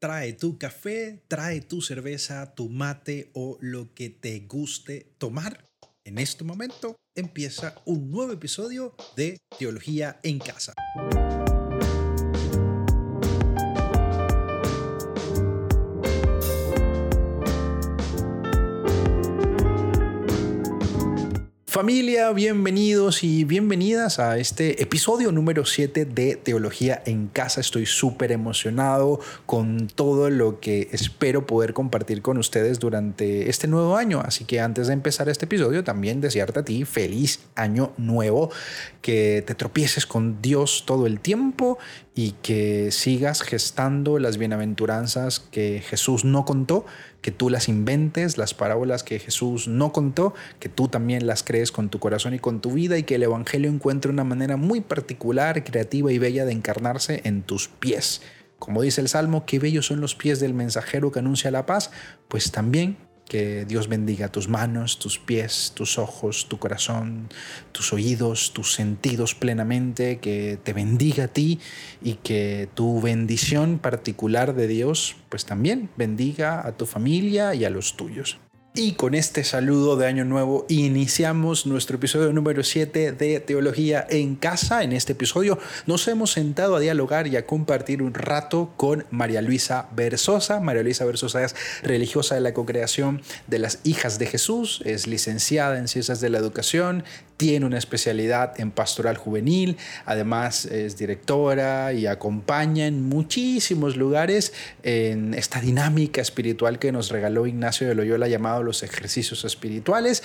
Trae tu café, trae tu cerveza, tu mate o lo que te guste tomar. En este momento empieza un nuevo episodio de Teología en Casa. Familia, bienvenidos y bienvenidas a este episodio número 7 de Teología en Casa. Estoy súper emocionado con todo lo que espero poder compartir con ustedes durante este nuevo año. Así que antes de empezar este episodio, también desearte a ti feliz año nuevo, que te tropieces con Dios todo el tiempo y que sigas gestando las bienaventuranzas que Jesús no contó, que tú las inventes, las parábolas que Jesús no contó, que tú también las crees con tu corazón y con tu vida y que el Evangelio encuentre una manera muy particular, creativa y bella de encarnarse en tus pies. Como dice el Salmo, qué bellos son los pies del mensajero que anuncia la paz, pues también que Dios bendiga tus manos, tus pies, tus ojos, tu corazón, tus oídos, tus sentidos plenamente, que te bendiga a ti y que tu bendición particular de Dios pues también bendiga a tu familia y a los tuyos. Y con este saludo de Año Nuevo iniciamos nuestro episodio número 7 de Teología en Casa. En este episodio nos hemos sentado a dialogar y a compartir un rato con María Luisa Versosa. María Luisa Versosa es religiosa de la congregación de las Hijas de Jesús, es licenciada en Ciencias de la Educación, tiene una especialidad en pastoral juvenil, además es directora y acompaña en muchísimos lugares en esta dinámica espiritual que nos regaló Ignacio de Loyola llamado los ejercicios espirituales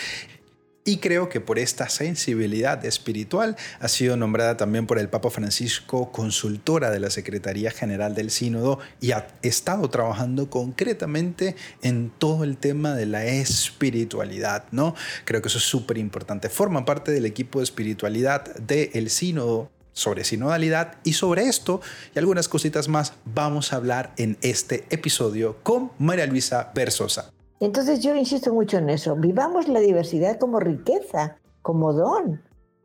y creo que por esta sensibilidad espiritual ha sido nombrada también por el Papa Francisco consultora de la Secretaría General del Sínodo y ha estado trabajando concretamente en todo el tema de la espiritualidad, ¿no? Creo que eso es súper importante. Forma parte del equipo de espiritualidad del Sínodo sobre sinodalidad y sobre esto y algunas cositas más vamos a hablar en este episodio con María Luisa Versosa. Entonces yo insisto mucho en eso, vivamos la diversidad como riqueza, como don,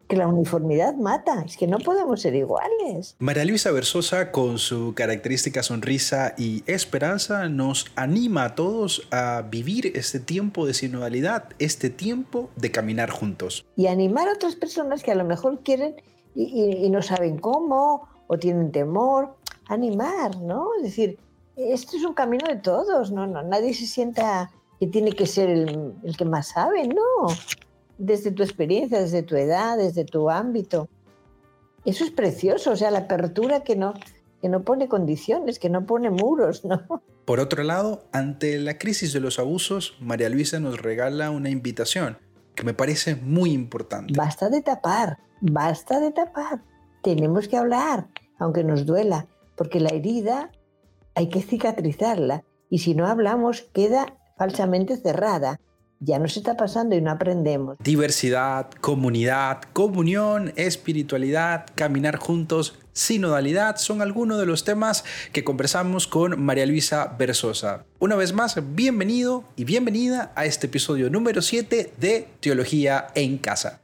que la uniformidad mata, es que no podemos ser iguales. María Luisa Versosa, con su característica sonrisa y esperanza, nos anima a todos a vivir este tiempo de sinodalidad, este tiempo de caminar juntos. Y animar a otras personas que a lo mejor quieren y, no saben cómo o tienen temor, animar, ¿no? Es decir, esto es un camino de todos, ¿no? no nadie se sienta que tiene que ser el, que más sabe, no. Desde tu experiencia, desde tu edad, desde tu ámbito. Eso es precioso, o sea, la apertura que no, que no pone condiciones, que no pone muros, ¿no? Por otro lado, ante la crisis de los abusos, María Luisa nos regala una invitación que me parece muy importante. Basta de tapar, basta de tapar. Tenemos que hablar, aunque nos duela, porque la herida hay que cicatrizarla y si no hablamos queda falsamente cerrada. Ya nos está pasando y no aprendemos. Diversidad, comunidad, comunión, espiritualidad, caminar juntos, sinodalidad son algunos de los temas que conversamos con María Luisa Versosa. Una vez más, bienvenido y bienvenida a este episodio número 7 de Teología en Casa.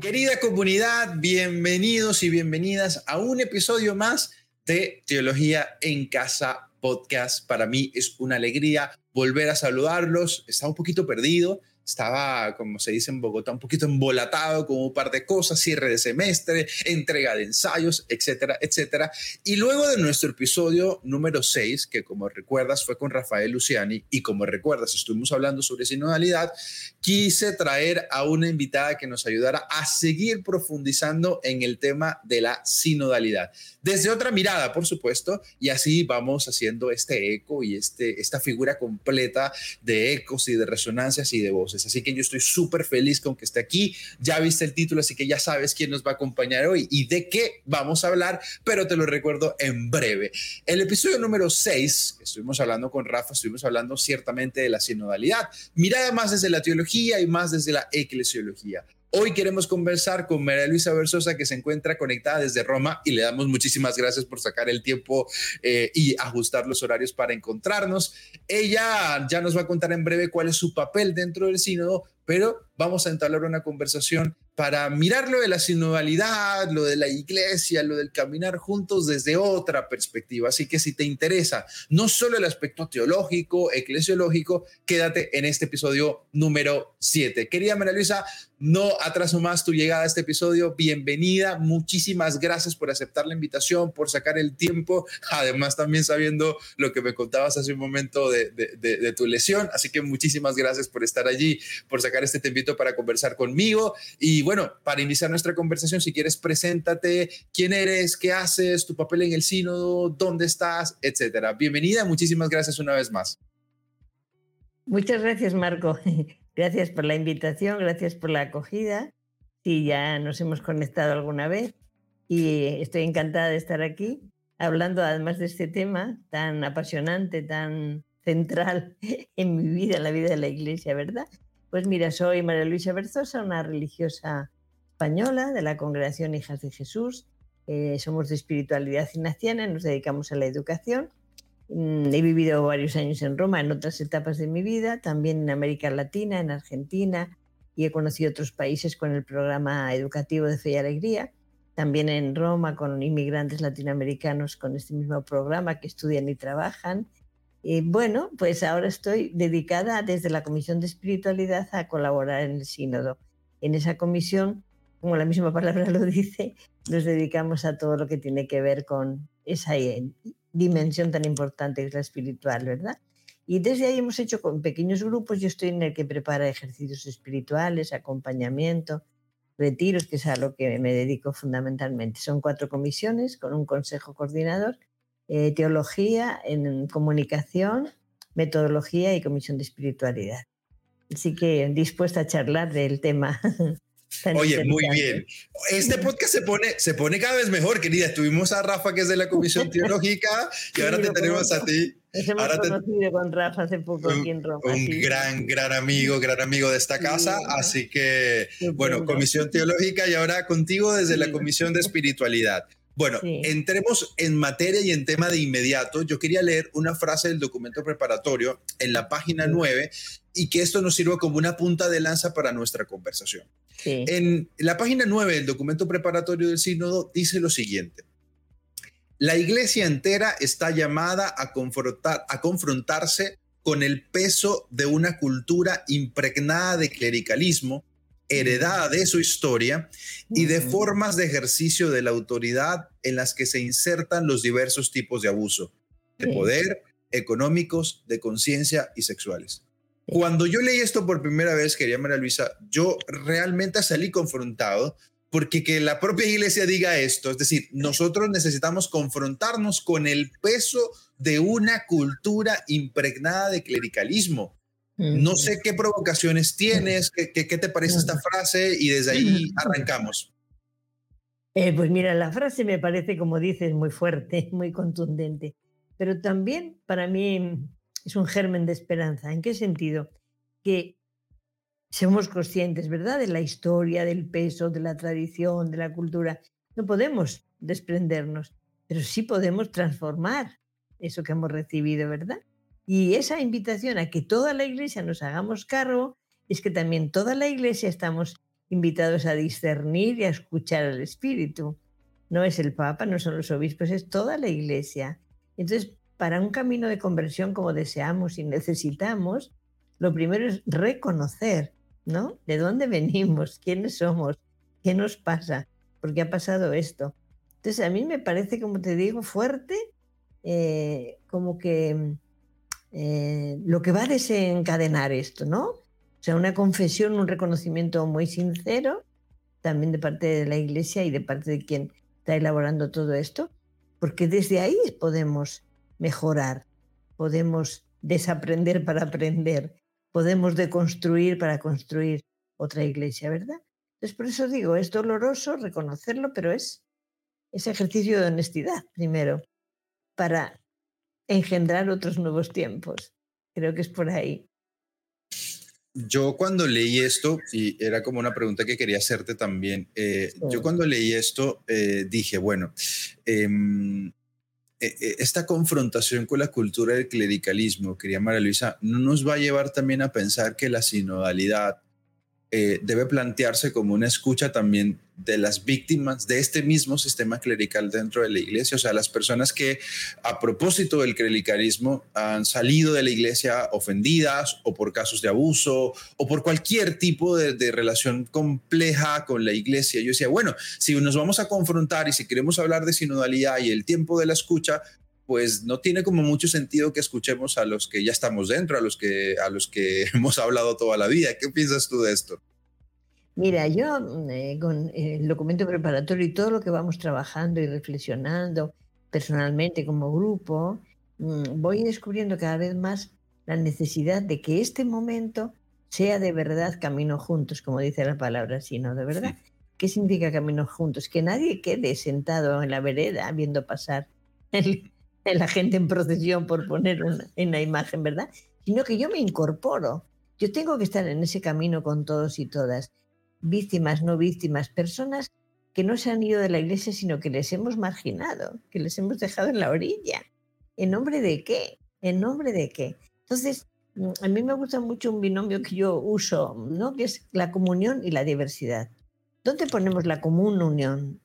Querida comunidad, bienvenidos y bienvenidas a un episodio más de Teología en Casa Podcast. Para mí es una alegría volver a saludarlos. Estaba un poquito perdido, estaba, como se dice en Bogotá, un poquito embolatado con un par de cosas, cierre de semestre, entrega de ensayos, etcétera, etcétera. Y luego de nuestro episodio número 6, que como recuerdas fue con Rafael Luciani, y como recuerdas estuvimos hablando sobre sinodalidad, quise traer a una invitada que nos ayudara a seguir profundizando en el tema de la sinodalidad. Desde otra mirada, por supuesto, y así vamos haciendo este eco y este, esta figura completa de ecos y de resonancias y de voces. Así que yo estoy súper feliz con que esté aquí. Ya viste el título, así que ya sabes quién nos va a acompañar hoy y de qué vamos a hablar, pero te lo recuerdo en breve. El episodio número 6, estuvimos hablando con Rafa, estuvimos hablando ciertamente de la sinodalidad, mirada más desde la teología y más desde la eclesiología. Hoy queremos conversar con María Luisa Versosa, que se encuentra conectada desde Roma y le damos muchísimas gracias por sacar el tiempo eh, y ajustar los horarios para encontrarnos. Ella ya nos va a contar en breve cuál es su papel dentro del sínodo, pero vamos a entablar una conversación para mirar lo de la sinodalidad, lo de la iglesia, lo del caminar juntos desde otra perspectiva. Así que si te interesa no solo el aspecto teológico, eclesiológico, quédate en este episodio número 7. Querida María Luisa, no atraso más tu llegada a este episodio. Bienvenida. Muchísimas gracias por aceptar la invitación, por sacar el tiempo. Además, también sabiendo lo que me contabas hace un momento de, tu lesión. Así que muchísimas gracias por estar allí, por sacar este tiempito para conversar conmigo. Y bueno, para iniciar nuestra conversación, si quieres, preséntate. ¿Quién eres? ¿Qué haces? ¿Tu papel en el sínodo? ¿Dónde estás? Etcétera. Bienvenida. Muchísimas gracias una vez más. Muchas gracias, Marco. Gracias por la invitación, gracias por la acogida. Sí, ya nos hemos conectado alguna vez y estoy encantada de estar aquí hablando además de este tema tan apasionante, tan central en mi vida, en la vida de la iglesia, ¿verdad? Pues mira, soy María Luisa Berzosa, una religiosa española de la Congregación Hijas de Jesús. Eh, somos de espiritualidad ignaciana, nos dedicamos a la educación Mm, he vivido varios años en Roma, en otras etapas de mi vida, también en América Latina, en Argentina, y he conocido otros países con el programa educativo de Fe y Alegría. También en Roma con inmigrantes latinoamericanos con este mismo programa que estudian y trabajan. Y bueno, pues ahora estoy dedicada desde la Comisión de Espiritualidad a colaborar en el Sínodo. En esa comisión, como la misma palabra lo dice, nos dedicamos a todo lo que tiene que ver con esa dimensión tan importante que es la espiritual, ¿verdad? Y desde ahí hemos hecho con pequeños grupos, yo estoy en el que prepara ejercicios espirituales, acompañamiento, retiros, que es a lo que me dedico fundamentalmente. Son cuatro comisiones con un consejo coordinador, eh, teología, en comunicación, metodología y comisión de espiritualidad. Así que dispuesta a charlar del tema. Oye, muy bien. Este podcast se pone, se pone cada vez mejor, querida. Tuvimos a Rafa, que es de la Comisión Teológica, y ahora te tenemos a ti. ahora conocido con Rafa hace poco aquí en Roma. Un gran, gran amigo, gran amigo de esta casa. así que, bueno, Comisión Teológica y ahora contigo desde la Comisión de Espiritualidad. Bueno, entremos en materia y en tema de inmediato. Yo quería leer una frase del documento preparatorio en la página 9 y que esto nos sirva como una punta de lanza para nuestra conversación. En la página 9 del documento preparatorio del sínodo dice lo siguiente. La iglesia entera está llamada a, confrontar, a confrontarse con el peso de una cultura impregnada de clericalismo heredada de su historia y de formas de ejercicio de la autoridad en las que se insertan los diversos tipos de abuso, de poder, económicos, de conciencia y sexuales. Cuando yo leí esto por primera vez, quería María Luisa, yo realmente salí confrontado porque que la propia iglesia diga esto, es decir, nosotros necesitamos confrontarnos con el peso de una cultura impregnada de clericalismo, no sé qué provocaciones tienes, qué, qué, te parece esta frase y desde ahí arrancamos. Eh, pues mira, la frase me parece, como dices, muy fuerte, muy contundente, pero también para mí es un germen de esperanza. ¿En qué sentido? Que somos conscientes, ¿verdad?, de la historia, del peso, de la tradición, de la cultura. No podemos desprendernos, pero sí podemos transformar eso que hemos recibido, ¿verdad? Y esa invitación a que toda la iglesia nos hagamos cargo es que también toda la iglesia estamos invitados a discernir y a escuchar al Espíritu. No es el Papa, no son los obispos, es toda la iglesia. Entonces, para un camino de conversión como deseamos y necesitamos, lo primero es reconocer, ¿no? ¿De dónde venimos? ¿Quiénes somos? ¿Qué nos pasa? ¿Por qué ha pasado esto? Entonces, a mí me parece, como te digo, fuerte, eh, como que eh, lo que va a desencadenar esto, ¿no? O sea, una confesión, un reconocimiento muy sincero, también de parte de la Iglesia y de parte de quien está elaborando todo esto, porque desde ahí podemos mejorar, podemos desaprender para aprender, podemos deconstruir para construir otra iglesia, ¿verdad? Entonces, por eso digo, es doloroso reconocerlo, pero es ese ejercicio de honestidad, primero, para engendrar otros nuevos tiempos. Creo que es por ahí. Yo cuando leí esto, y era como una pregunta que quería hacerte también, eh, yo cuando leí esto eh, dije, bueno, em, e, e, esta confrontación con la cultura del clericalismo, quería María Luisa, no nos va a llevar también a pensar que la sinodalidad eh, debe plantearse como una escucha también de las víctimas de este mismo sistema clerical dentro de la iglesia, o sea, las personas que a propósito del clericalismo han salido de la iglesia ofendidas o por casos de abuso o por cualquier tipo de, de relación compleja con la iglesia. Yo decía, bueno, si nos vamos a confrontar y si queremos hablar de sinodalidad y el tiempo de la escucha, pues no tiene como mucho sentido que escuchemos a los que ya estamos dentro, a los que, a los que hemos hablado toda la vida. ¿Qué piensas tú de esto? Mira, yo mm, eh, con el documento preparatorio y todo lo que vamos trabajando y reflexionando personalmente como grupo, mm, voy descubriendo cada vez más la necesidad de que este momento sea de verdad camino juntos, como dice la palabra, sino de verdad. ¿Qué significa camino juntos? Que nadie quede sentado en la vereda viendo pasar el, la gente en procesión por poner una, en la imagen, ¿verdad? Sino que yo me incorporo. Yo tengo que estar en ese camino con todos y todas, víctimas, no víctimas, personas que no se han ido de la iglesia, sino que les hemos marginado, que les hemos dejado en la orilla. ¿En nombre de qué? ¿En nombre de qué? Entonces, mm, a mí me gusta mucho un binomio que yo uso, ¿no? que es la comunión y la diversidad. ¿Dónde ponemos la común unión?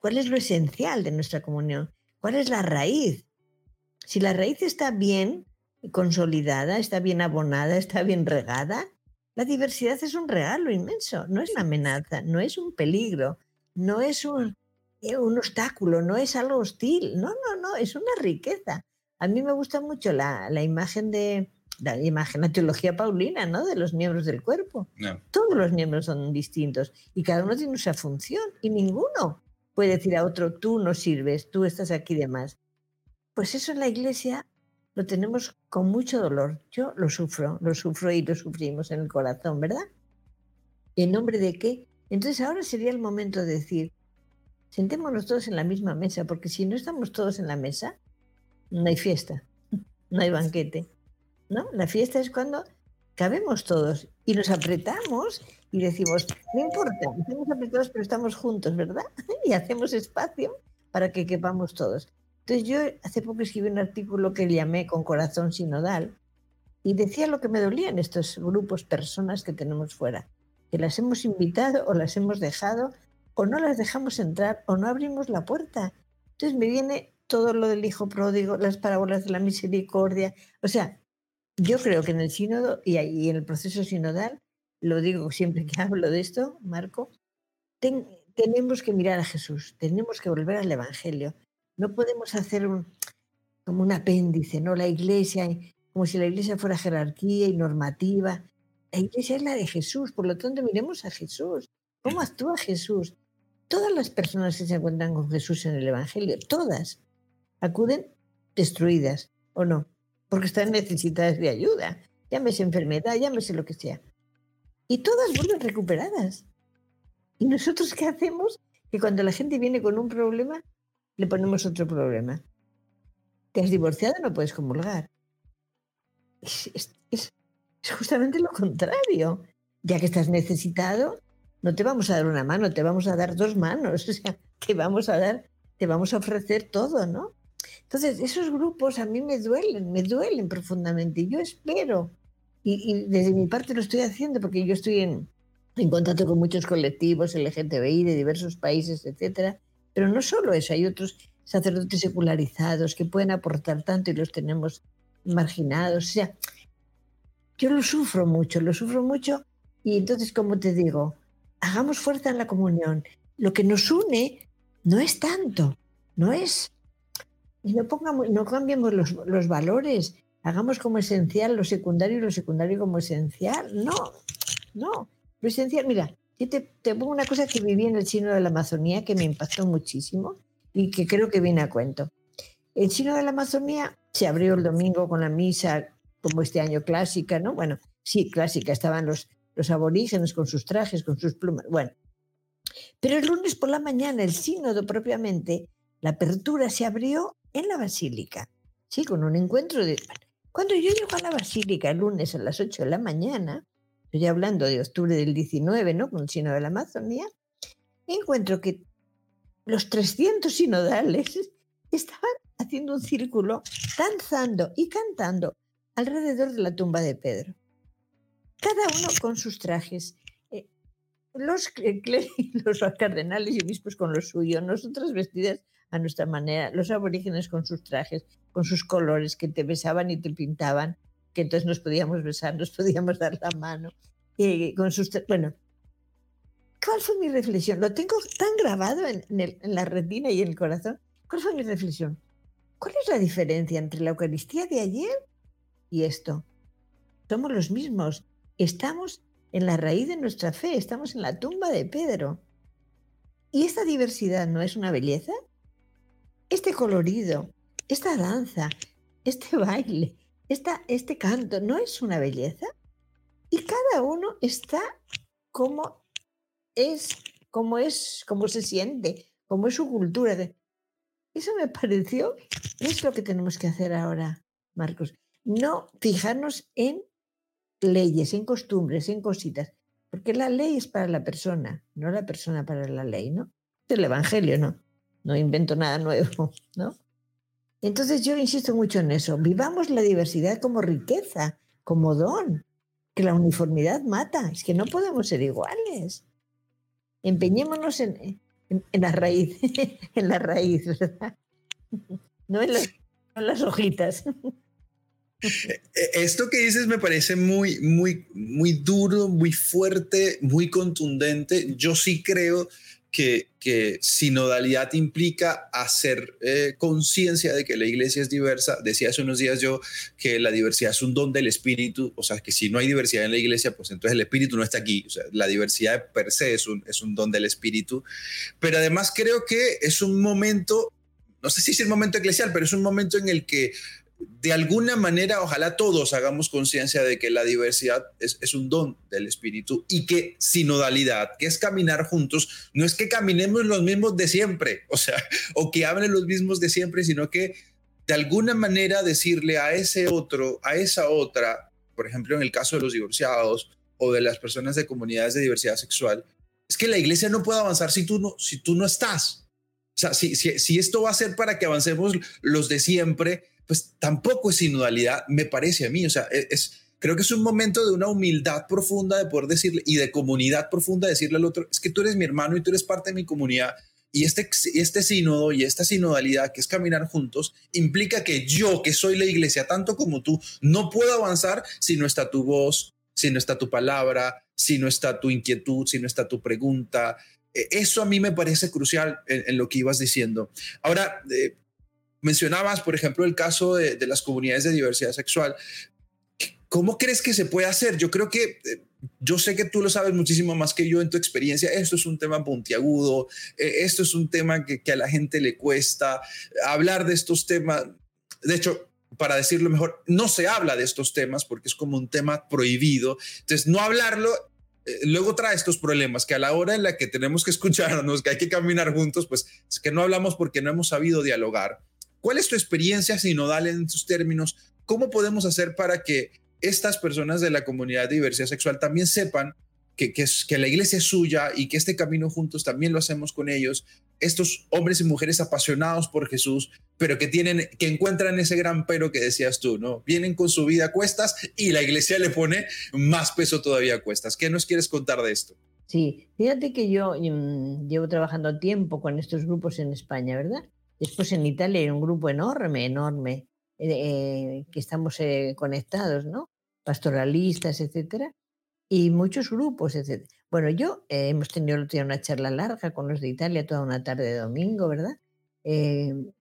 ¿Cuál es lo esencial de nuestra comunión? ¿Cuál es la raíz? Si la raíz está bien consolidada, está bien abonada, está bien regada, la diversidad es un regalo inmenso, no es una amenaza, no es un peligro, no es un, eh, un obstáculo, no es algo hostil, no, no, no, es una riqueza. A mí me gusta mucho la, la imagen de, la imagen, la teología paulina, ¿no? De los miembros del cuerpo. Todos los miembros son distintos y cada uno tiene su función y ninguno puede decir a otro, tú no sirves, tú estás aquí de más. Pues eso en la iglesia lo tenemos con mucho dolor. Yo lo sufro, lo sufro y lo sufrimos en el corazón, ¿verdad? ¿En nombre de qué? Entonces ahora sería el momento de decir, sentémonos todos en la misma mesa, porque si no estamos todos en la mesa, no hay fiesta, no hay banquete. ¿no? La fiesta es cuando cabemos todos y nos apretamos y decimos, no importa, estamos apretados pero estamos juntos, ¿verdad? Y hacemos espacio para que quepamos todos. Entonces yo hace poco escribí un artículo que llamé Con corazón sinodal y decía lo que me dolía en estos grupos, personas que tenemos fuera, que las hemos invitado o las hemos dejado o no las dejamos entrar o no abrimos la puerta. Entonces me viene todo lo del hijo pródigo, las parábolas de la misericordia, o sea, yo creo que en el sínodo y en el proceso sinodal, lo digo siempre que hablo de esto, Marco, tenemos que mirar a Jesús, tenemos que volver al Evangelio. No podemos hacer un, como un apéndice, ¿no? La iglesia, como si la iglesia fuera jerarquía y normativa. La iglesia es la de Jesús, por lo tanto miremos a Jesús. ¿Cómo actúa Jesús? Todas las personas que se encuentran con Jesús en el Evangelio, todas, acuden destruidas, ¿o no? porque están necesitadas de ayuda, llámese enfermedad, llámese lo que sea. Y todas vuelven recuperadas. ¿Y nosotros qué hacemos? Que cuando la gente viene con un problema, le ponemos otro problema. Te has divorciado, no puedes comulgar. Es, justamente lo contrario. Ya que estás necesitado, no te vamos a dar una mano, te vamos a dar dos manos. O sea, que vamos a dar, te vamos a ofrecer todo, ¿no? Entonces, esos grupos a mí me duelen, me duelen profundamente. Yo espero, y, desde mi parte lo estoy haciendo porque yo estoy en, en contacto con muchos colectivos LGTBI de diversos países, etcétera. Pero no solo eso, hay otros sacerdotes secularizados que pueden aportar tanto y los tenemos marginados. O sea, yo lo sufro mucho, lo sufro mucho. Y entonces, como te digo, hagamos fuerza en la comunión. Lo que nos une no es tanto, no es y no, pongamos, no cambiemos los, los valores, hagamos como esencial lo secundario y lo secundario como esencial. No, no. Lo esencial, mira, yo te, te, pongo una cosa que viví en el chino de la Amazonía que me impactó muchísimo y que creo que viene a cuento. El chino de la Amazonía se abrió el domingo con la misa, como este año clásica, ¿no? Bueno, sí, clásica, estaban los, los aborígenes con sus trajes, con sus plumas. Bueno, pero el lunes por la mañana, el sínodo propiamente, la apertura se abrió en la basílica, sí, con un encuentro de... Cuando yo llego a la basílica el lunes a las 8 de la mañana, estoy hablando de octubre del 19, ¿no? Con el sino de la Amazonía, encuentro que los 300 sinodales estaban haciendo un círculo, danzando y cantando alrededor de la tumba de Pedro. Cada uno con sus trajes, eh, los, los cardenales y obispos con lo suyo, nosotras vestidas a nuestra manera, los aborígenes con sus trajes, con sus colores, que te besaban y te pintaban, que entonces nos podíamos besar, nos podíamos dar la mano, con sus... Bueno, ¿cuál fue mi reflexión? Lo tengo tan grabado en, en la retina y en el corazón. ¿Cuál fue mi reflexión? ¿Cuál es la diferencia entre la Eucaristía de ayer y esto? Somos los mismos. Estamos en la raíz de nuestra fe, estamos en la tumba de Pedro. ¿Y esta diversidad no es una belleza? Este colorido, esta danza, este baile, esta, este canto, ¿no es una belleza? Y cada uno está como es, como es, como se siente, como es su cultura. Eso me pareció, es lo que tenemos que hacer ahora, Marcos. No fijarnos en leyes, en costumbres, en cositas, porque la ley es para la persona, no la persona para la ley, ¿no? El Evangelio, ¿no? No invento nada nuevo, ¿no? Entonces yo insisto mucho en eso, vivamos la diversidad como riqueza, como don, que la uniformidad mata, es que no podemos ser iguales. Empeñémonos en, en, la raíz, en la raíz, ¿verdad? No en las, hojitas. E, esto que dices me parece muy, muy, muy duro, muy fuerte, muy contundente. Yo sí creo que, sinodalidad implica hacer eh, conciencia de que la iglesia es diversa. Decía hace unos días yo que la diversidad es un don del espíritu, o sea, que si no hay diversidad en la iglesia, pues entonces el espíritu no está aquí. O sea, la diversidad per se es un, es un don del espíritu. Pero además creo que es un momento, no sé si es el momento eclesial, pero es un momento en el que de alguna manera, ojalá todos hagamos conciencia de que la diversidad es, un don del espíritu y que sinodalidad, que es caminar juntos, no es que caminemos los mismos de siempre, o sea, o que hablen los mismos de siempre, sino que de alguna manera decirle a ese otro, a esa otra, por ejemplo, en el caso de los divorciados o de las personas de comunidades de diversidad sexual, es que la iglesia no puede avanzar si tú no, si tú no estás. O sea, si, si, si esto va a ser para que avancemos los de siempre, pues tampoco es sinodalidad, me parece a mí. O sea, e, es, creo que es un momento de una humildad profunda de poder decirle y de comunidad profunda decirle al otro, es que tú eres mi hermano y tú eres parte de mi comunidad. Y este, este sínodo y esta sinodalidad que es caminar juntos implica que yo, que soy la iglesia, tanto como tú, no puedo avanzar si no está tu voz, si no está tu palabra, si no está tu inquietud, si no está tu pregunta. E, eso a mí me parece crucial en, lo que ibas diciendo. Ahora, eh, mencionabas, por ejemplo, el caso de, las comunidades de diversidad sexual. ¿Cómo crees que se puede hacer? Yo creo que, eh, yo sé que tú lo sabes muchísimo más que yo en tu experiencia. Esto es un tema puntiagudo, eh, esto es un tema que, a la gente le cuesta hablar de estos temas. De hecho, para decirlo mejor, no se habla de estos temas porque es como un tema prohibido. Entonces, no hablarlo eh, luego trae estos problemas que a la hora en la que tenemos que escucharnos, que hay que caminar juntos, pues es que no hablamos porque no hemos sabido dialogar. ¿Cuál es tu experiencia sinodal en tus términos? ¿Cómo podemos hacer para que estas personas de la comunidad de diversidad sexual también sepan que, que, la iglesia es suya y que este camino juntos también lo hacemos con ellos? Estos hombres y mujeres apasionados por Jesús, pero que tienen, que encuentran ese gran pero que decías tú, ¿no? Vienen con su vida a cuestas y la iglesia le pone más peso todavía a cuestas. ¿Qué nos quieres contar de esto? Sí, fíjate que yo mm, llevo trabajando tiempo con estos grupos en España, ¿verdad? Después en Italia hay un grupo enorme, enorme, eh, que estamos eh, conectados, ¿no? Pastoralistas, etcétera, y muchos grupos, etcétera. Bueno, yo eh, hemos tenido una charla larga con los de Italia toda una tarde de domingo, ¿verdad?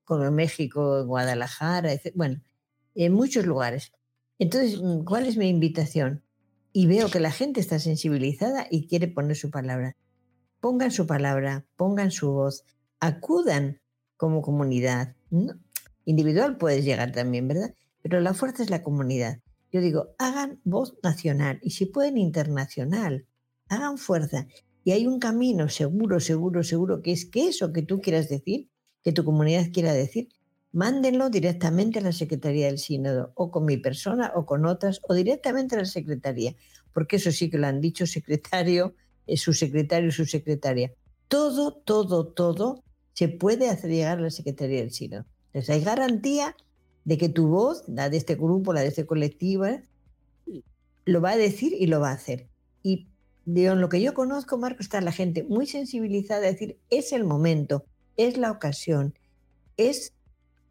con México, Guadalajara, etc. bueno, en muchos lugares. Entonces, mm, ¿cuál es mi invitación? Y veo que la gente está sensibilizada y quiere poner su palabra. Pongan su palabra, pongan su voz, acudan como comunidad. Individual puedes llegar también, ¿verdad? Pero la fuerza es la comunidad. Yo digo, hagan voz nacional y si pueden internacional, hagan fuerza. Y hay un camino seguro, seguro, seguro, que es que eso que tú quieras decir, que tu comunidad quiera decir, mándenlo directamente a la Secretaría del Sínodo, o con mi persona, o con otras, o directamente a la Secretaría, porque eso sí que lo han dicho secretario, eh, su secretario, su secretaria. Todo, todo, todo se puede hacer llegar a la Secretaría del Sínodo. Entonces hay garantía de que tu voz, la de este grupo, la de este colectivo, lo va a decir y lo va a hacer. Y en lo que yo conozco, Marco, está la gente muy sensibilizada a decir, es el momento, es la ocasión, es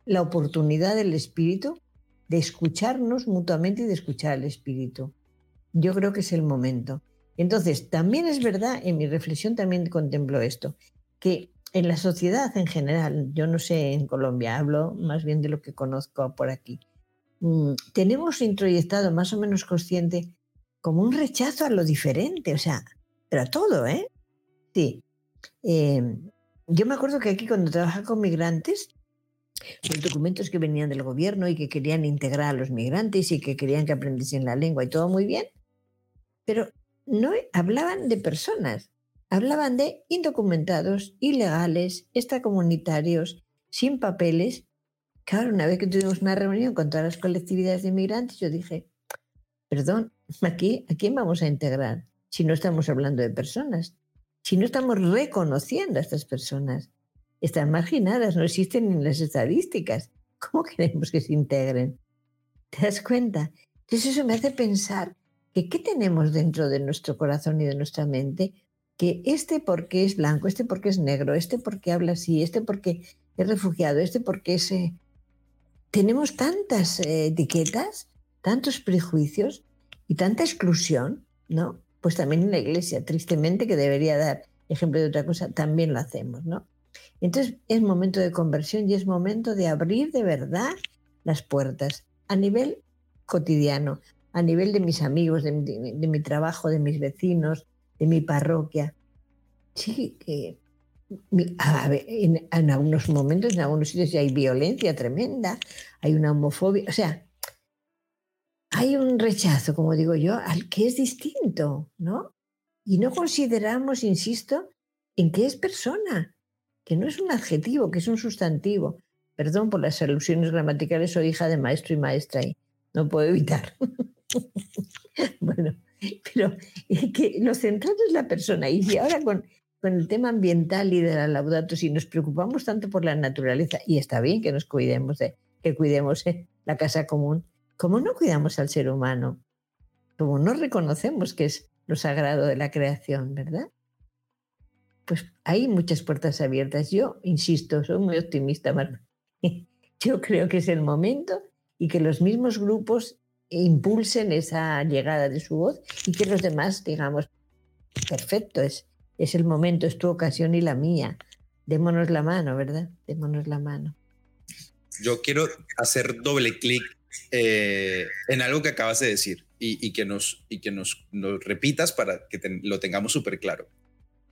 la oportunidad del espíritu de escucharnos mutuamente y de escuchar al espíritu. Yo creo que es el momento. Entonces, también es verdad, en mi reflexión también contemplo esto, que en la sociedad en general, yo no sé en Colombia, hablo más bien de lo que conozco por aquí, mm, tenemos introyectado más o menos consciente como un rechazo a lo diferente, o sea, pero a todo, ¿eh? Sí. Em, yo me acuerdo que aquí cuando trabajaba con migrantes, los documentos que venían del gobierno y que querían integrar a los migrantes y que querían que aprendiesen la lengua y todo muy bien, pero no hablaban de personas, hablaban de indocumentados, ilegales, extracomunitarios, sin papeles. Claro, una vez que tuvimos una reunión con todas las colectividades de migrantes, yo dije, perdón, aquí, ¿a quién vamos a integrar si no estamos hablando de personas? Si no estamos reconociendo a estas personas, están marginadas, no existen en las estadísticas. ¿Cómo queremos que se integren? ¿Te das cuenta? Entonces eso me hace pensar que qué tenemos dentro de nuestro corazón y de nuestra mente, que este porque es blanco, este porque es negro, este porque habla así, este porque es refugiado, este porque es... Tenemos tantas eh, etiquetas, tantos prejuicios y tanta exclusión, ¿no? Pues también en la iglesia, tristemente, que debería dar ejemplo de otra cosa, también lo hacemos, ¿no? Entonces es momento de conversión y es momento de abrir de verdad las puertas a nivel cotidiano, a nivel de mis amigos, de, mi trabajo, de mis vecinos, de mi parroquia. Sí, que en, en, algunos momentos, en algunos sitios hay violencia tremenda, hay una homofobia, o sea, hay un rechazo, como digo yo, al que es distinto, ¿no? Y no consideramos, insisto, en que es persona, que no es un adjetivo, que es un sustantivo. Perdón por las alusiones gramaticales, soy hija de maestro y maestra y no puedo evitar. bueno, pero que lo central es la persona. Y si ahora con, con el tema ambiental y de la laudato, si nos preocupamos tanto por la naturaleza, y está bien que nos cuidemos, que cuidemos eh, la casa común, ¿cómo no cuidamos al ser humano? ¿Cómo no reconocemos que es lo sagrado de la creación, verdad? pues hay muchas puertas abiertas. Yo, insisto, soy muy optimista, Yo creo que es el momento y que los mismos grupos impulsen esa llegada de su voz y que los demás digamos, perfecto, es, es el momento, es tu ocasión y la mía. Démonos la mano, ¿verdad? Démonos la mano. Yo quiero hacer doble clic eh, en algo que acabas de decir y, que, nos, y que nos, nos repitas para que lo tengamos súper claro.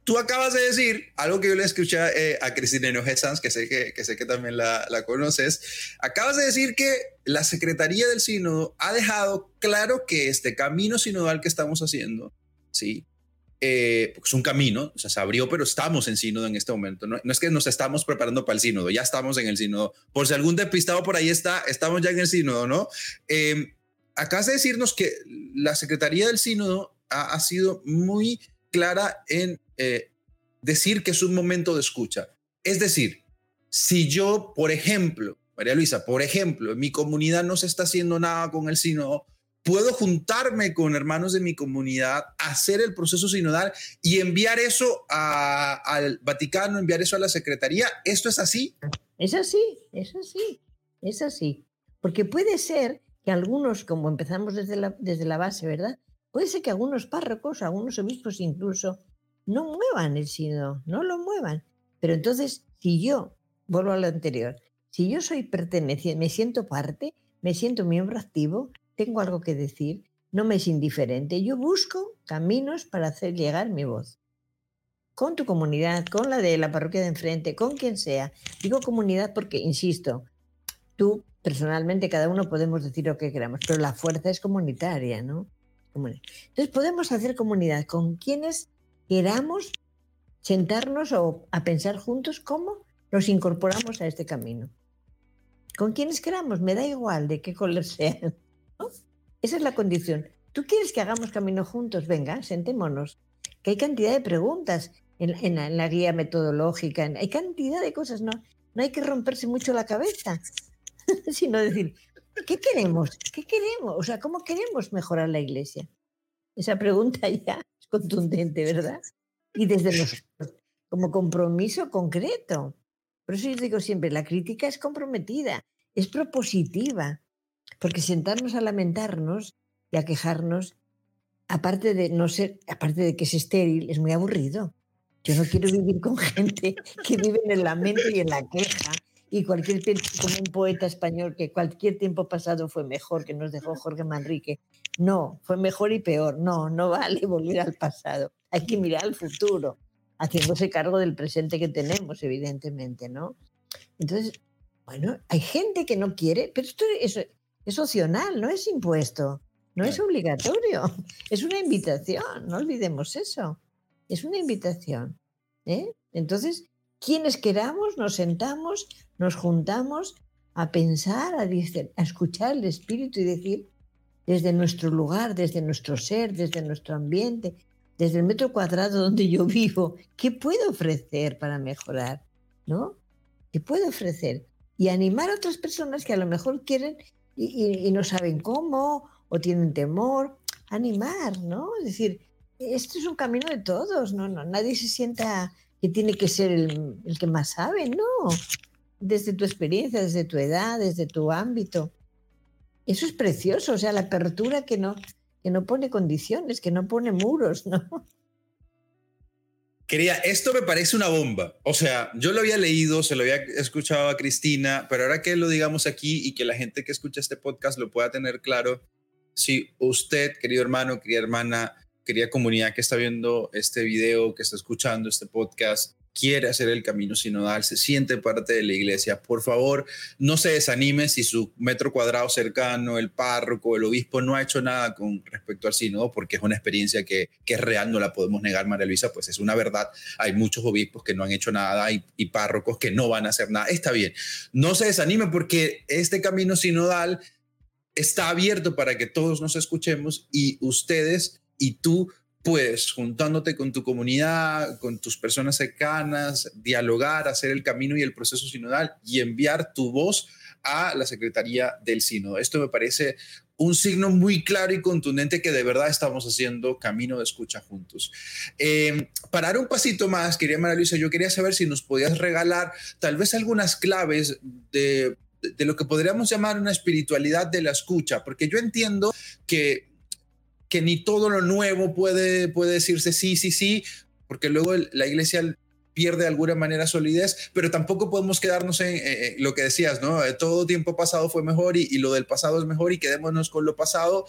Tú acabas de decir algo que yo le escuché eh, a Cristina Enoje que sé que, que, sé que también la, la, conoces. Acabas de decir que la Secretaría del Sínodo ha dejado claro que este camino sinodal que estamos haciendo, ¿sí? Eh, es un camino, o sea, se abrió, pero estamos en sínodo en este momento. No, es que nos estamos preparando para el sínodo, ya estamos en el sínodo. Por si algún despistado por ahí está, estamos ya en el sínodo, ¿no? Eh, acabas de decirnos que la Secretaría del Sínodo ha sido muy clara en eh, decir que es un momento de escucha. Es decir, si yo, por ejemplo, María Luisa, por ejemplo, en mi comunidad no se está haciendo nada con el sínodo, puedo juntarme con hermanos de mi comunidad, hacer el proceso sinodal y enviar eso al Vaticano, enviar eso a la Secretaría. ¿Esto es así? Es así, es así, es así. Porque puede ser que algunos, como empezamos desde la, desde la base, ¿verdad? Puede ser que algunos párrocos, algunos obispos incluso, no muevan el sínodo, no lo muevan. Pero entonces, si yo, vuelvo a lo anterior, si yo soy perteneciente, me siento parte, me siento miembro activo, tengo algo que decir, no me es indiferente, yo busco caminos para hacer llegar mi voz. Con tu comunidad, con la de la parroquia de enfrente, con quien sea. Digo comunidad porque, insisto, tú personalmente, cada uno podemos decir lo que queramos, pero la fuerza es comunitaria, ¿no? Entonces podemos hacer comunidad con quienes queramos sentarnos o a pensar juntos cómo nos incorporamos a este camino. Con quienes queramos, me da igual de qué color sean. Esa es la condición. ¿Tú quieres que hagamos camino juntos? Venga, sentémonos. Que hay cantidad de preguntas en, la, guía metodológica, hay cantidad de cosas, ¿no? No hay que romperse mucho la cabeza, sino decir, ¿qué queremos? ¿Qué queremos? O sea, ¿cómo queremos mejorar la iglesia? Esa pregunta ya contundente, ¿verdad? Y desde los, como compromiso concreto. Por eso yo digo siempre, la crítica es comprometida, es propositiva, porque sentarnos a lamentarnos y a quejarnos, aparte de no ser, aparte de que es estéril, es muy aburrido. Yo no quiero vivir con gente que vive en el lamento y en la queja y cualquier tiempo, como un poeta español, que cualquier tiempo pasado fue mejor, que nos dejó Jorge Manrique. No, fue mejor y peor. No, no vale volver al pasado. Hay que mirar al futuro, haciéndose cargo del presente que tenemos, evidentemente, ¿no? Entonces, bueno, hay gente que no quiere, pero esto es, es opcional, no es impuesto, no es obligatorio, es una invitación, no olvidemos eso. Es una invitación. ¿eh? Entonces, quienes queramos, nos sentamos, nos juntamos a pensar, a, a escuchar el espíritu y decir, desde nuestro lugar, desde nuestro ser, desde nuestro ambiente, desde el metro cuadrado donde yo vivo, ¿qué puedo ofrecer para mejorar? ¿No? ¿Qué puedo ofrecer? Y animar a otras personas que a lo mejor quieren y, no saben cómo o tienen temor. Animar, ¿no? Es decir, esto es un camino de todos, ¿no? no nadie se sienta que tiene que ser el, el que más sabe, no desde tu experiencia, desde tu edad, desde tu ámbito. Eso es precioso, o sea, la apertura que no, que no pone condiciones, que no pone muros, ¿no? Quería, esto me parece una bomba. O sea, yo lo había leído, se lo había escuchado a Cristina, pero ahora que lo digamos aquí y que la gente que escucha este podcast lo pueda tener claro, si usted, querido hermano, querida hermana, querida comunidad que está viendo este video, que está escuchando este podcast, quiere hacer el camino sinodal, se siente parte de la iglesia, por favor, no se desanime si su metro cuadrado cercano, el párroco, el obispo no ha hecho nada con respecto al sínodo, porque es una experiencia que, que es real, no la podemos negar, María Luisa, pues es una verdad. Hay muchos obispos que no han hecho nada y, y párrocos que no van a hacer nada. Está bien, no se desanime porque este camino sinodal está abierto para que todos nos escuchemos y ustedes y tú pues juntándote con tu comunidad, con tus personas cercanas, dialogar, hacer el camino y el proceso sinodal y enviar tu voz a la Secretaría del Sínodo. Esto me parece un signo muy claro y contundente que de verdad estamos haciendo camino de escucha juntos. Eh, para dar un pasito más, quería María Luisa, yo quería saber si nos podías regalar tal vez algunas claves de, de lo que podríamos llamar una espiritualidad de la escucha, porque yo entiendo que que ni todo lo nuevo puede, puede decirse sí, sí, sí, porque luego la iglesia pierde de alguna manera solidez, pero tampoco podemos quedarnos en lo que decías, ¿no? Eh, todo tiempo pasado fue mejor y, lo del pasado es mejor y quedémonos con lo pasado.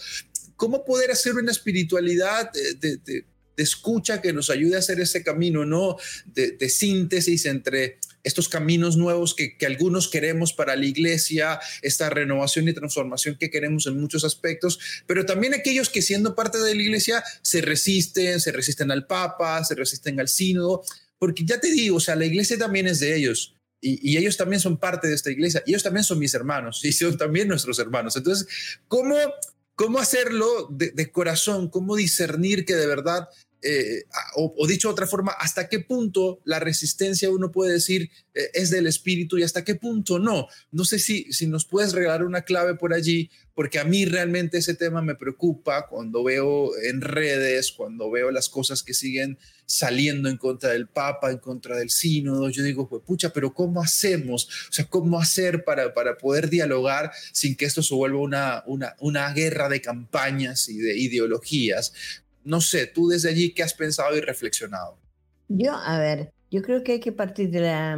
¿Cómo poder hacer una espiritualidad de, de, escucha que nos ayude a hacer ese camino, ¿no? de síntesis entre estos caminos nuevos que, algunos queremos para la iglesia, esta renovación y transformación que queremos en muchos aspectos, pero también aquellos que siendo parte de la iglesia se resisten, se resisten al Papa, se resisten al sínodo, porque ya te digo, o sea, la iglesia también es de ellos. Y, ellos también son parte de esta iglesia, ellos también son mis hermanos, y son también nuestros hermanos. Entonces, ¿cómo, cómo hacerlo de corazón? ¿Cómo discernir que de verdad eh, o, dicho de otra forma, hasta qué punto la resistencia uno puede decir eh, es del espíritu y hasta qué punto no. No sé si, si nos puedes regalar una clave por allí, porque a mí realmente ese tema me preocupa cuando veo en redes, cuando veo las cosas que siguen saliendo en contra del Papa, en contra del sínodo. Yo digo, pues pucha, pero ¿cómo hacemos? O sea, ¿cómo hacer para, para poder dialogar sin que esto se vuelva una, una, una guerra de campañas y de ideologías? No sé, tú desde allí, ¿qué has pensado y reflexionado? Yo, a ver, yo creo que hay que partir de la,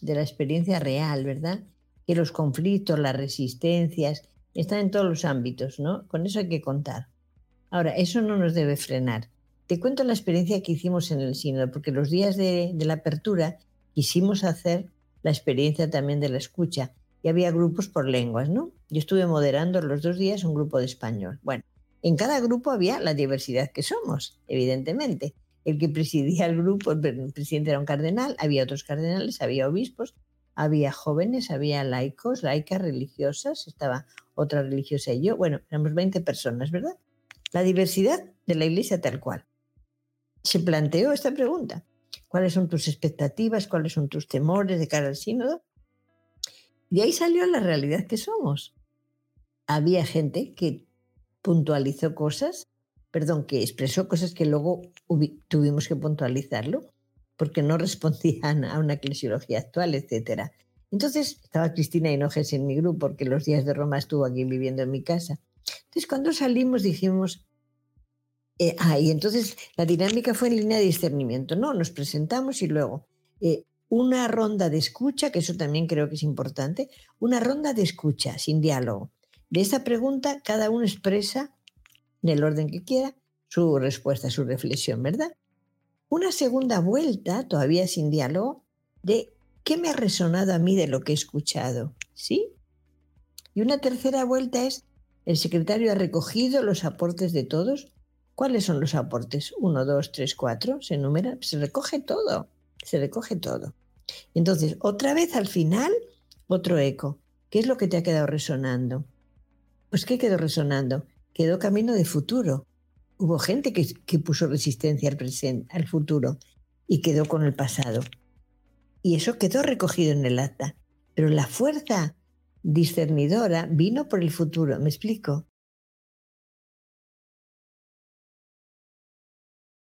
de la experiencia real, ¿verdad? Que los conflictos, las resistencias, están en todos los ámbitos, ¿no? Con eso hay que contar. Ahora, eso no nos debe frenar. Te cuento la experiencia que hicimos en el sínodo, porque los días de, de la apertura quisimos hacer la experiencia también de la escucha y había grupos por lenguas, ¿no? Yo estuve moderando los dos días un grupo de español. Bueno, en cada grupo había la diversidad que somos, evidentemente. El que presidía el grupo, el presidente era un cardenal, había otros cardenales, había obispos, había jóvenes, había laicos, laicas religiosas, estaba otra religiosa y yo. Bueno, éramos 20 personas, ¿verdad? La diversidad de la iglesia tal cual. Se planteó esta pregunta. ¿Cuáles son tus expectativas? ¿Cuáles son tus temores de cara al sínodo? Y ahí salió la realidad que somos. Había gente que puntualizó cosas perdón, que expresó cosas que luego tuvimos que puntualizarlo porque no respondían a una eclesiología actual, etc. Entonces estaba Cristina Hinojes en mi grupo porque los días de Roma estuvo aquí viviendo en mi casa. Entonces cuando salimos dijimos, eh, ah, y entonces la dinámica fue en línea de discernimiento, ¿no? Nos presentamos y luego eh, una ronda de escucha, que eso también creo que es importante, una ronda de escucha sin diálogo. De esta pregunta cada uno expresa en el orden que quiera, su respuesta, su reflexión, ¿verdad? Una segunda vuelta, todavía sin diálogo, de qué me ha resonado a mí de lo que he escuchado, ¿sí? Y una tercera vuelta es, el secretario ha recogido los aportes de todos. ¿Cuáles son los aportes? Uno, dos, tres, cuatro, se enumera, se recoge todo, se recoge todo. Entonces, otra vez al final, otro eco. ¿Qué es lo que te ha quedado resonando? Pues ¿qué quedó resonando? quedó camino de futuro. Hubo gente que, puso resistencia al, presente, al futuro y quedó con el pasado. Y eso quedó recogido en el acta. Pero la fuerza discernidora vino por el futuro. ¿Me explico?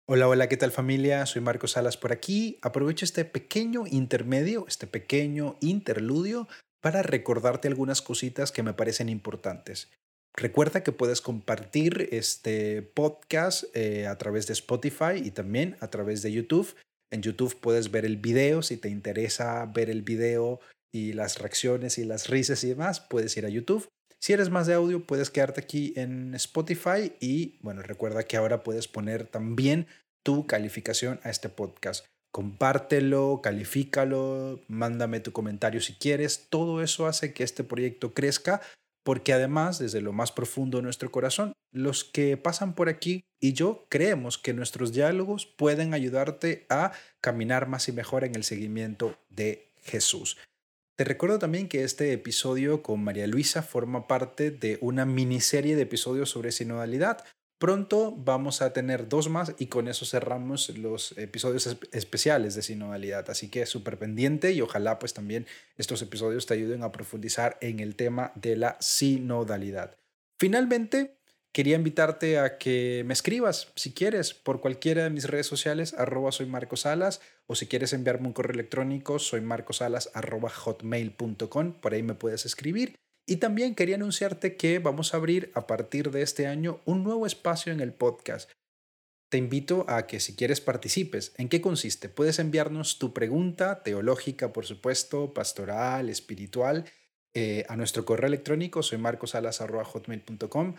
Hola, hola, ¿qué tal familia? Soy Marcos Salas por aquí. Aprovecho este pequeño intermedio, este pequeño interludio para recordarte algunas cositas que me parecen importantes. Recuerda que puedes compartir este podcast eh, a través de Spotify y también a través de YouTube. En YouTube puedes ver el video, si te interesa ver el video y las reacciones y las risas y demás, puedes ir a YouTube. Si eres más de audio, puedes quedarte aquí en Spotify y bueno, recuerda que ahora puedes poner también tu calificación a este podcast. Compártelo, califícalo, mándame tu comentario si quieres. Todo eso hace que este proyecto crezca porque además, desde lo más profundo de nuestro corazón, los que pasan por aquí y yo creemos que nuestros diálogos pueden ayudarte a caminar más y mejor en el seguimiento de Jesús. Te recuerdo también que este episodio con María Luisa forma parte de una miniserie de episodios sobre sinodalidad, Pronto vamos a tener dos más y con eso cerramos los episodios especiales de sinodalidad. Así que súper pendiente y ojalá pues también estos episodios te ayuden a profundizar en el tema de la sinodalidad. Finalmente, quería invitarte a que me escribas, si quieres, por cualquiera de mis redes sociales, arroba soy o si quieres enviarme un correo electrónico, soy marcosalas arroba por ahí me puedes escribir. Y también quería anunciarte que vamos a abrir a partir de este año un nuevo espacio en el podcast. Te invito a que si quieres participes. ¿En qué consiste? Puedes enviarnos tu pregunta teológica, por supuesto, pastoral, espiritual, eh, a nuestro correo electrónico, soy marcosalas.hotmail.com.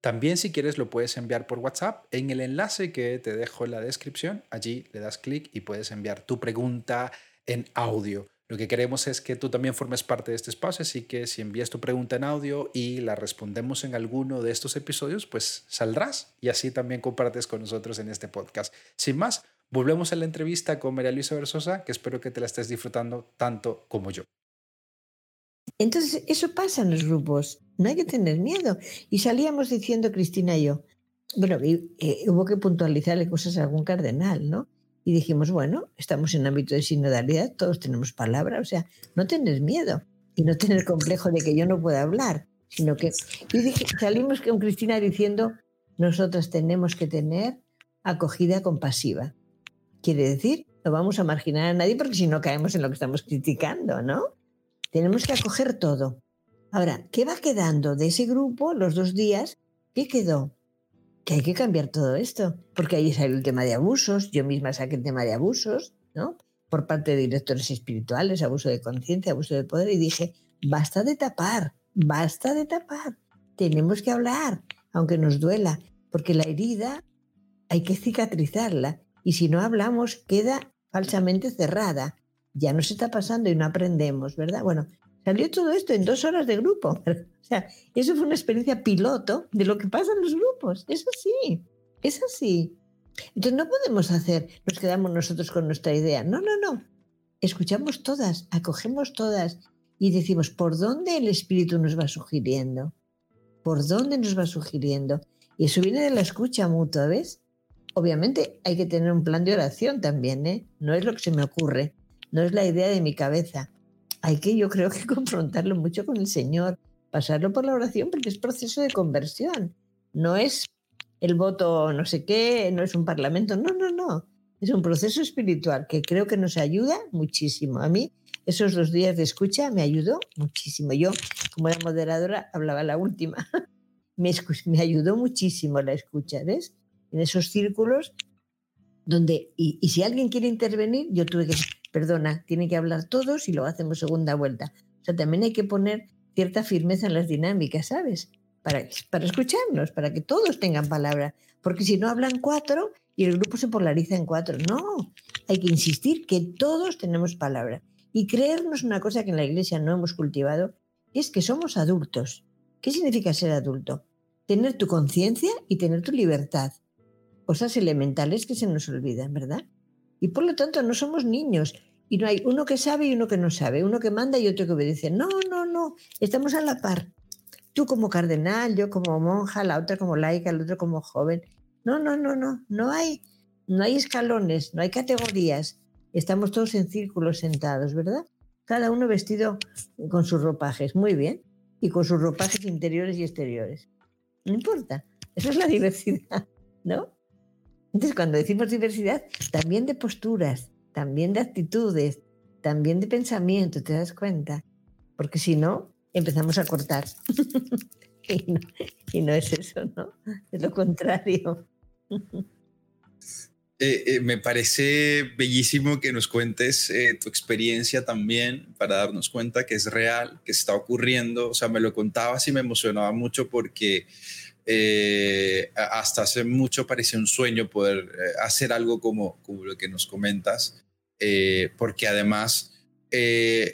También si quieres lo puedes enviar por WhatsApp en el enlace que te dejo en la descripción. Allí le das clic y puedes enviar tu pregunta en audio. Lo que queremos es que tú también formes parte de este espacio, así que si envías tu pregunta en audio y la respondemos en alguno de estos episodios, pues saldrás y así también compartes con nosotros en este podcast. Sin más, volvemos a la entrevista con María Luisa Versosa, que espero que te la estés disfrutando tanto como yo. Entonces, eso pasa en los grupos, no hay que tener miedo. Y salíamos diciendo, Cristina y yo, bueno, eh, hubo que puntualizarle cosas a algún cardenal, ¿no? Y dijimos, bueno, estamos en ámbito de sinodalidad, todos tenemos palabra, o sea, no tener miedo y no tener complejo de que yo no pueda hablar, sino que... Y salimos con Cristina diciendo, nosotras tenemos que tener acogida compasiva. Quiere decir, no vamos a marginar a nadie porque si no caemos en lo que estamos criticando, ¿no? Tenemos que acoger todo. Ahora, ¿qué va quedando de ese grupo los dos días? ¿Qué quedó? Que hay que cambiar todo esto, porque ahí sale el tema de abusos, yo misma saqué el tema de abusos, ¿no? Por parte de directores espirituales, abuso de conciencia, abuso de poder, y dije, basta de tapar, basta de tapar, tenemos que hablar, aunque nos duela, porque la herida hay que cicatrizarla, y si no hablamos queda falsamente cerrada. Ya nos está pasando y no aprendemos, ¿verdad? Bueno, Salió todo esto en dos horas de grupo. O sea, eso fue una experiencia piloto de lo que pasa en los grupos. Es así, es así. Entonces no podemos hacer, nos quedamos nosotros con nuestra idea. No, no, no. Escuchamos todas, acogemos todas y decimos, ¿por dónde el Espíritu nos va sugiriendo? ¿Por dónde nos va sugiriendo? Y eso viene de la escucha mutua, ¿ves? Obviamente hay que tener un plan de oración también, ¿eh? No es lo que se me ocurre, no es la idea de mi cabeza hay que, yo creo que confrontarlo mucho con el Señor, pasarlo por la oración, porque es proceso de conversión. No es el voto no sé qué, no es un parlamento. No, no, no. Es un proceso espiritual que creo que nos ayuda muchísimo. A mí esos dos días de escucha me ayudó muchísimo. Yo, como era moderadora, hablaba la última. me, me ayudó muchísimo la escucha, ¿ves? En esos círculos donde, y, y si alguien quiere intervenir, yo tuve que, perdona, tienen que hablar todos y lo hacemos segunda vuelta. O sea, también hay que poner cierta firmeza en las dinámicas, ¿sabes? Para, para escucharnos, para que todos tengan palabra. Porque si no hablan cuatro y el grupo se polariza en cuatro. No, hay que insistir que todos tenemos palabra. Y creernos una cosa que en la iglesia no hemos cultivado, es que somos adultos. ¿Qué significa ser adulto? Tener tu conciencia y tener tu libertad cosas elementales que se nos olvidan, ¿verdad? Y por lo tanto no somos niños y no hay uno que sabe y uno que no sabe, uno que manda y otro que obedece. No, no, no, estamos a la par. Tú como cardenal, yo como monja, la otra como laica, el otro como joven. No, no, no, no, no hay, no hay escalones, no hay categorías. Estamos todos en círculos sentados, ¿verdad? Cada uno vestido con sus ropajes, muy bien, y con sus ropajes interiores y exteriores. No importa, eso es la diversidad, ¿no? Entonces, cuando decimos diversidad, también de posturas, también de actitudes, también de pensamiento, ¿te das cuenta? Porque si no, empezamos a cortar. y, no, es eso, ¿no? Es lo contrario. Eh, eh, me parece bellísimo que nos cuentes eh, tu experiencia también para darnos cuenta que es real, que está ocurriendo. O sea, me lo contabas y me emocionaba mucho porque hasta hace mucho parecía un sueño poder hacer algo como, como lo que nos comentas, eh, porque además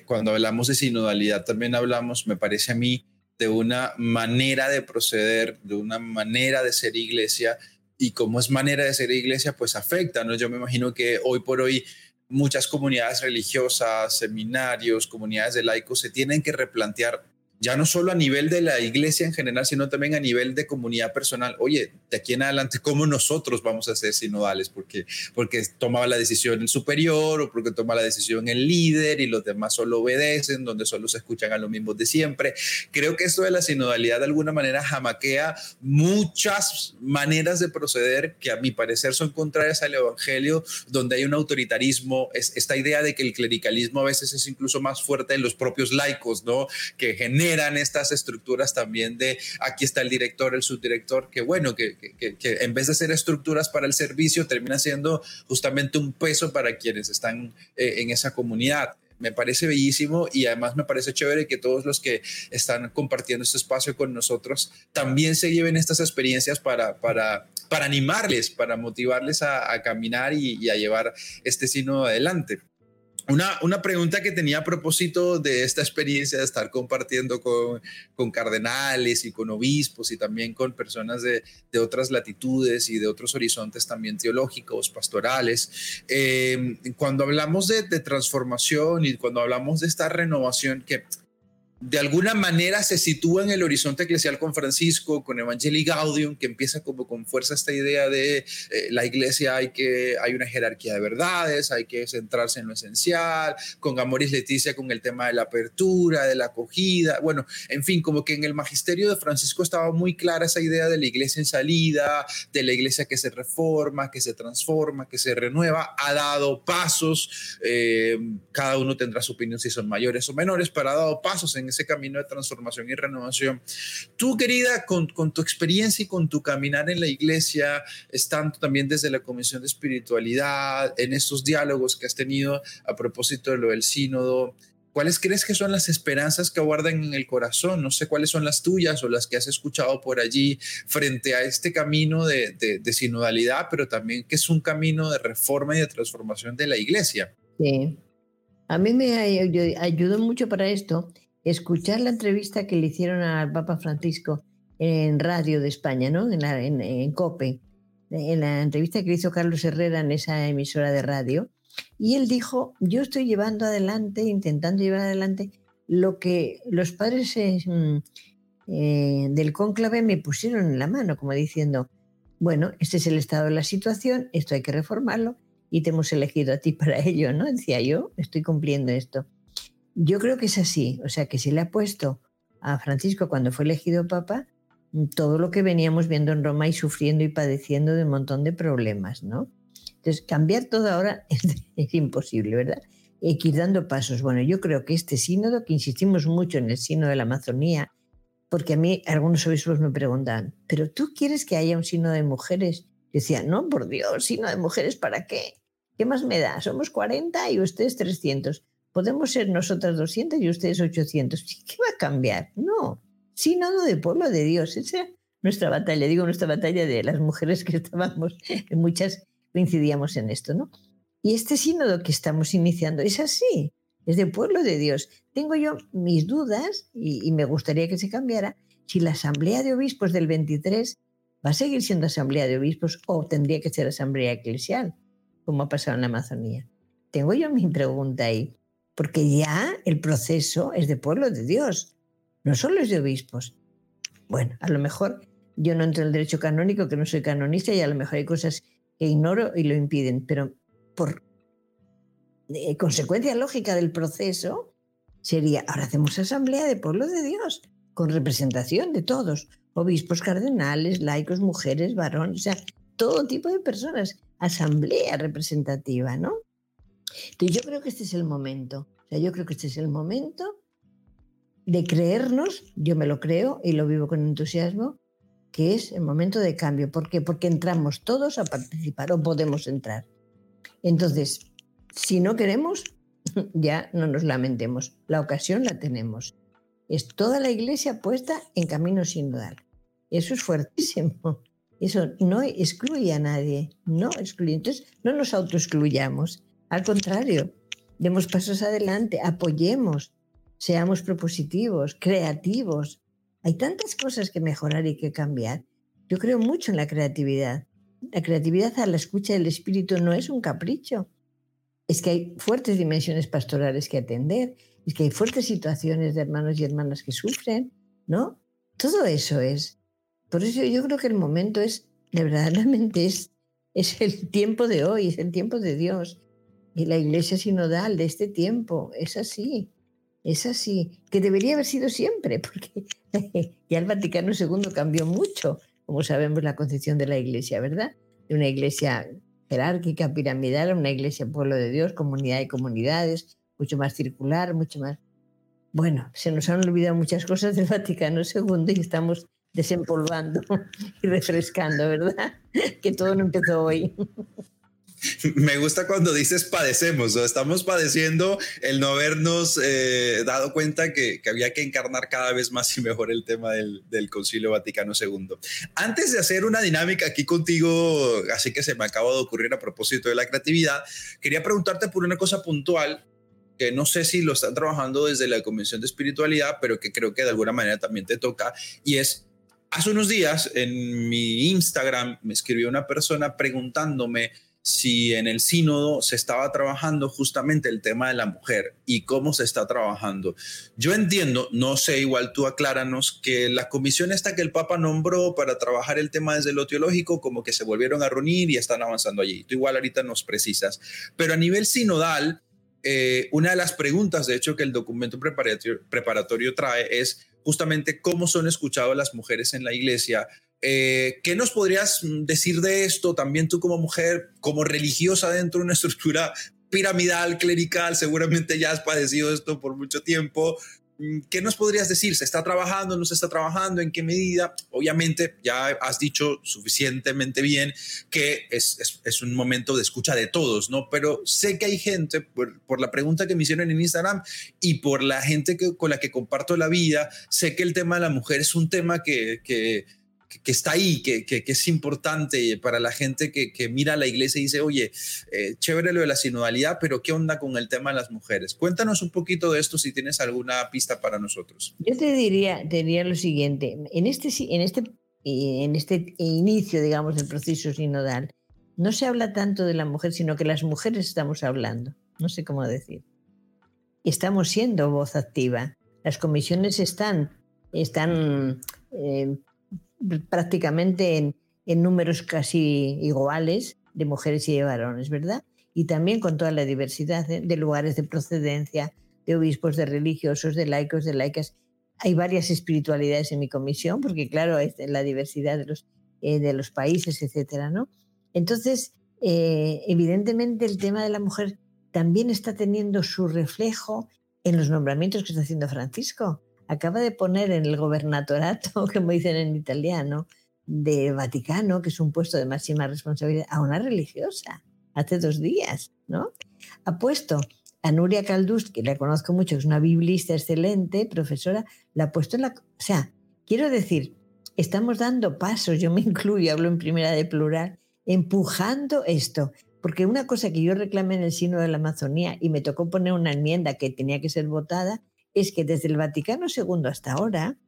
cuando hablamos de sinodalidad también hablamos, me parece a mí, de una manera de proceder, de una manera de ser iglesia, y como es manera de ser iglesia, pues afecta, ¿no? Yo me imagino que hoy por hoy muchas comunidades religiosas, seminarios, comunidades de laicos se tienen que replantear ya no solo a nivel de la iglesia en general, sino también a nivel de comunidad personal. Oye, de aquí en adelante, ¿cómo nosotros vamos a ser sinodales? Porque, porque tomaba la decisión el superior o porque toma la decisión el líder y los demás solo obedecen, donde solo se escuchan a los mismos de siempre. Creo que esto de la sinodalidad de alguna manera jamaquea muchas maneras de proceder que a mi parecer son contrarias al evangelio, donde hay un autoritarismo, es esta idea de que el clericalismo a veces es incluso más fuerte en los propios laicos, ¿no? Que genera generan estas estructuras también de aquí está el director, el subdirector, que bueno, que, en vez de ser estructuras para el servicio, termina siendo justamente un peso para quienes están eh, en esa comunidad me parece bellísimo y además me parece chévere que todos los que están compartiendo este espacio con nosotros también se lleven estas experiencias para, para, para animarles, para motivarles a, caminar y, y, a llevar este sino adelante. Una, una, pregunta que tenía a propósito de esta experiencia de estar compartiendo con, con cardenales y con obispos y también con personas de, de, otras latitudes y de otros horizontes también teológicos, pastorales. Eh, cuando hablamos de, de transformación y cuando hablamos de esta renovación que de alguna manera se sitúa en el horizonte eclesial con Francisco, con Evangelii Gaudium, que empieza como con fuerza esta idea de eh, la iglesia hay que hay una jerarquía de verdades, hay que centrarse en lo esencial, con Amoris Leticia con el tema de la apertura, de la acogida, bueno, en fin, como que en el magisterio de Francisco estaba muy clara esa idea de la iglesia en salida, de la iglesia que se reforma, que se transforma, que se renueva, ha dado pasos, eh, cada uno tendrá su opinión si son mayores o menores, pero ha dado pasos en ese camino de transformación y renovación. Tú, querida, con, con tu experiencia y con tu caminar en la iglesia, estando también desde la Comisión de Espiritualidad, en estos diálogos que has tenido a propósito de lo del sínodo, ¿Cuáles crees que son las esperanzas que guardan en el corazón? No sé cuáles son las tuyas o las que has escuchado por allí frente a este camino de, de, de, sinodalidad, pero también que es un camino de reforma y de transformación de la iglesia. Sí, a mí me ayudó mucho para esto escuchar la entrevista que le hicieron al Papa Francisco en Radio de España, ¿no? en, en, COPE, en la entrevista que hizo Carlos Herrera en esa emisora de radio. Y él dijo, yo estoy llevando adelante, intentando llevar adelante lo que los padres eh, eh, del cónclave me pusieron en la mano, como diciendo, bueno, este es el estado de la situación, esto hay que reformarlo y te hemos elegido a ti para ello, ¿no? Decía yo, estoy cumpliendo esto. Yo creo que es así, o sea que se le ha puesto a Francisco cuando fue elegido papa todo lo que veníamos viendo en Roma y sufriendo y padeciendo de un montón de problemas, ¿no? Entonces, cambiar todo ahora es, imposible, ¿verdad? Hay que ir dando pasos. Bueno, yo creo que este sínodo, que insistimos mucho en el sínodo de la Amazonía, porque a mí algunos obispos me preguntan, ¿pero tú quieres que haya un sínodo de mujeres? Yo decía, no, por Dios, sínodo de mujeres, ¿para qué? ¿Qué más me da? Somos 40 y ustedes 300. Podemos ser nosotras 200 y ustedes 800. ¿Qué va a cambiar? No, sínodo de pueblo de Dios. Esa es nuestra batalla, digo nuestra batalla de las mujeres que estábamos, que muchas coincidíamos en esto, ¿no? Y este sínodo que estamos iniciando es así, es de pueblo de Dios. Tengo yo mis dudas y, me gustaría que se cambiara si la asamblea de obispos del 23 va a seguir siendo asamblea de obispos o tendría que ser asamblea eclesial, como ha pasado en la Amazonía. Tengo yo mi pregunta ahí, porque ya el proceso es de pueblo de Dios, no solo es de obispos. Bueno, a lo mejor yo no entro en el derecho canónico, que no soy canonista, y a lo mejor hay cosas que ignoro y lo impiden, pero por eh, consecuencia lógica del proceso sería, ahora hacemos asamblea de pueblo de Dios, con representación de todos, obispos, cardenales, laicos, mujeres, varones, o sea, todo tipo de personas, asamblea representativa, ¿no? Yo creo que este es el momento, yo creo que este es el momento de creernos, yo me lo creo y lo vivo con entusiasmo, que es el momento de cambio. ¿Por qué? Porque entramos todos a participar o podemos entrar. Entonces, si no queremos, ya no nos lamentemos. La ocasión la tenemos. Es toda la iglesia puesta en camino sinodal. Eso es fuertísimo. Eso no excluye a nadie. No excluye. Entonces, no nos autoexcluyamos. Al contrario, demos pasos adelante, apoyemos, seamos propositivos, creativos, hay tantas cosas que mejorar y que cambiar. Yo creo mucho en la creatividad. La creatividad a la escucha del espíritu no es un capricho. Es que hay fuertes dimensiones pastorales que atender, es que hay fuertes situaciones de hermanos y hermanas que sufren, ¿no? Todo eso es. Por eso yo creo que el momento es, de verdaderamente, es, es el tiempo de hoy, es el tiempo de Dios. Y la iglesia sinodal de este tiempo es así. Es así, que debería haber sido siempre, porque ya el Vaticano II cambió mucho, como sabemos, la concepción de la Iglesia, ¿verdad? De una Iglesia jerárquica, piramidal, a una Iglesia pueblo de Dios, comunidad de comunidades, mucho más circular, mucho más... Bueno, se nos han olvidado muchas cosas del Vaticano II y estamos desempolvando y refrescando, ¿verdad? Que todo no empezó hoy. Me gusta cuando dices padecemos, o estamos padeciendo el no habernos eh, dado cuenta que, había que encarnar cada vez más y mejor el tema del, del, Concilio Vaticano II. Antes de hacer una dinámica aquí contigo, así que se me acaba de ocurrir a propósito de la creatividad, quería preguntarte por una cosa puntual que no sé si lo están trabajando desde la Convención de Espiritualidad, pero que creo que de alguna manera también te toca, y es, hace unos días en mi Instagram me escribió una persona preguntándome si en el sínodo se estaba trabajando justamente el tema de la mujer y cómo se está trabajando. Yo entiendo, no sé, igual tú acláranos, que la comisión esta que el Papa nombró para trabajar el tema desde lo teológico, como que se volvieron a reunir y están avanzando allí. Tú igual ahorita nos precisas. Pero a nivel sinodal, eh, una de las preguntas, de hecho, que el documento preparatorio, preparatorio trae es justamente cómo son escuchadas las mujeres en la iglesia, eh, ¿Qué nos podrías decir de esto también tú como mujer, como religiosa dentro de una estructura piramidal, clerical? Seguramente ya has padecido esto por mucho tiempo. Mm, ¿Qué nos podrías decir? ¿Se está trabajando? ¿No se está trabajando? ¿En qué medida? Obviamente, ya has dicho suficientemente bien que es, es, un momento de escucha de todos, ¿no? Pero sé que hay gente, por, por la pregunta que me hicieron en Instagram y por la gente que, con la que comparto la vida, sé que el tema de la mujer es un tema que, que que, está ahí, que, que, es importante para la gente que, mira a la iglesia y dice, oye, eh, chévere lo de la sinodalidad, pero ¿qué onda con el tema de las mujeres? Cuéntanos un poquito de esto si tienes alguna pista para nosotros. Yo te diría, te diría lo siguiente, en este, en, este, en este inicio, digamos, del proceso sinodal, no se habla tanto de la mujer, sino que las mujeres estamos hablando, no sé cómo decir. Estamos siendo voz activa. Las comisiones están, están eh, prácticamente en, números casi iguales de mujeres y de varones, ¿verdad? Y también con toda la diversidad de, lugares de procedencia, de obispos, de religiosos, de laicos, de laicas. hay varias espiritualidades en mi comisión, porque claro, es la diversidad de los, eh, de los países, etcétera, ¿no? Entonces, eh, evidentemente el tema de la mujer también está teniendo su reflejo en los nombramientos que está haciendo Francisco. Acaba de poner en el gobernatorato, como dicen en italiano, de Vaticano, que es un puesto de máxima responsabilidad, a una religiosa, hace dos días, ¿no? Ha puesto a Nuria Caldús, que la conozco mucho, es una biblista excelente, profesora, la ha puesto en la... O sea, quiero decir, estamos dando pasos, yo me incluyo, hablo en primera de plural, empujando esto. Porque una cosa que yo reclamé en el Sino de la Amazonía y me tocó poner una enmienda que tenía que ser votada, es que desde el Vaticano II hasta ahora,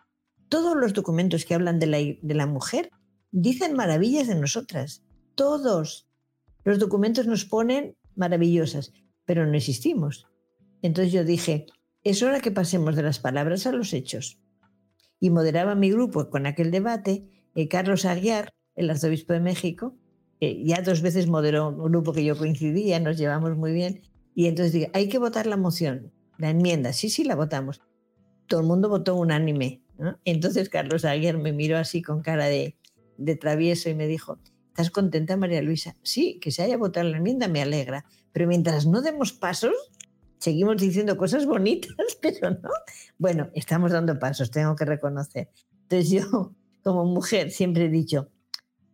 todos los documentos que hablan de la, mujer dicen maravillas de nosotras. Todos. Los documentos nos ponen maravillosas pero no existimos. Entonces yo dije, es hora que pasemos de las palabras a los hechos. Y moderaba mi grupo con aquel debate eh, Carlos Aguiar, el arzobispo de México, que ya dos veces moderó un grupo que yo coincidía, nos llevamos muy bien, y entonces dije, hay que votar la moción, la enmienda, sí, sí, la votamos. Todo el mundo votó unánime. Entonces Carlos Aguiar me miró así con cara de, de travieso y me dijo, ¿estás contenta, María Luisa? Sí, que se haya votado la enmienda me alegra, pero mientras no demos pasos, seguimos diciendo cosas bonitas, pero no. Bueno, estamos dando pasos, tengo que reconocer. Entonces yo, como mujer, siempre he dicho,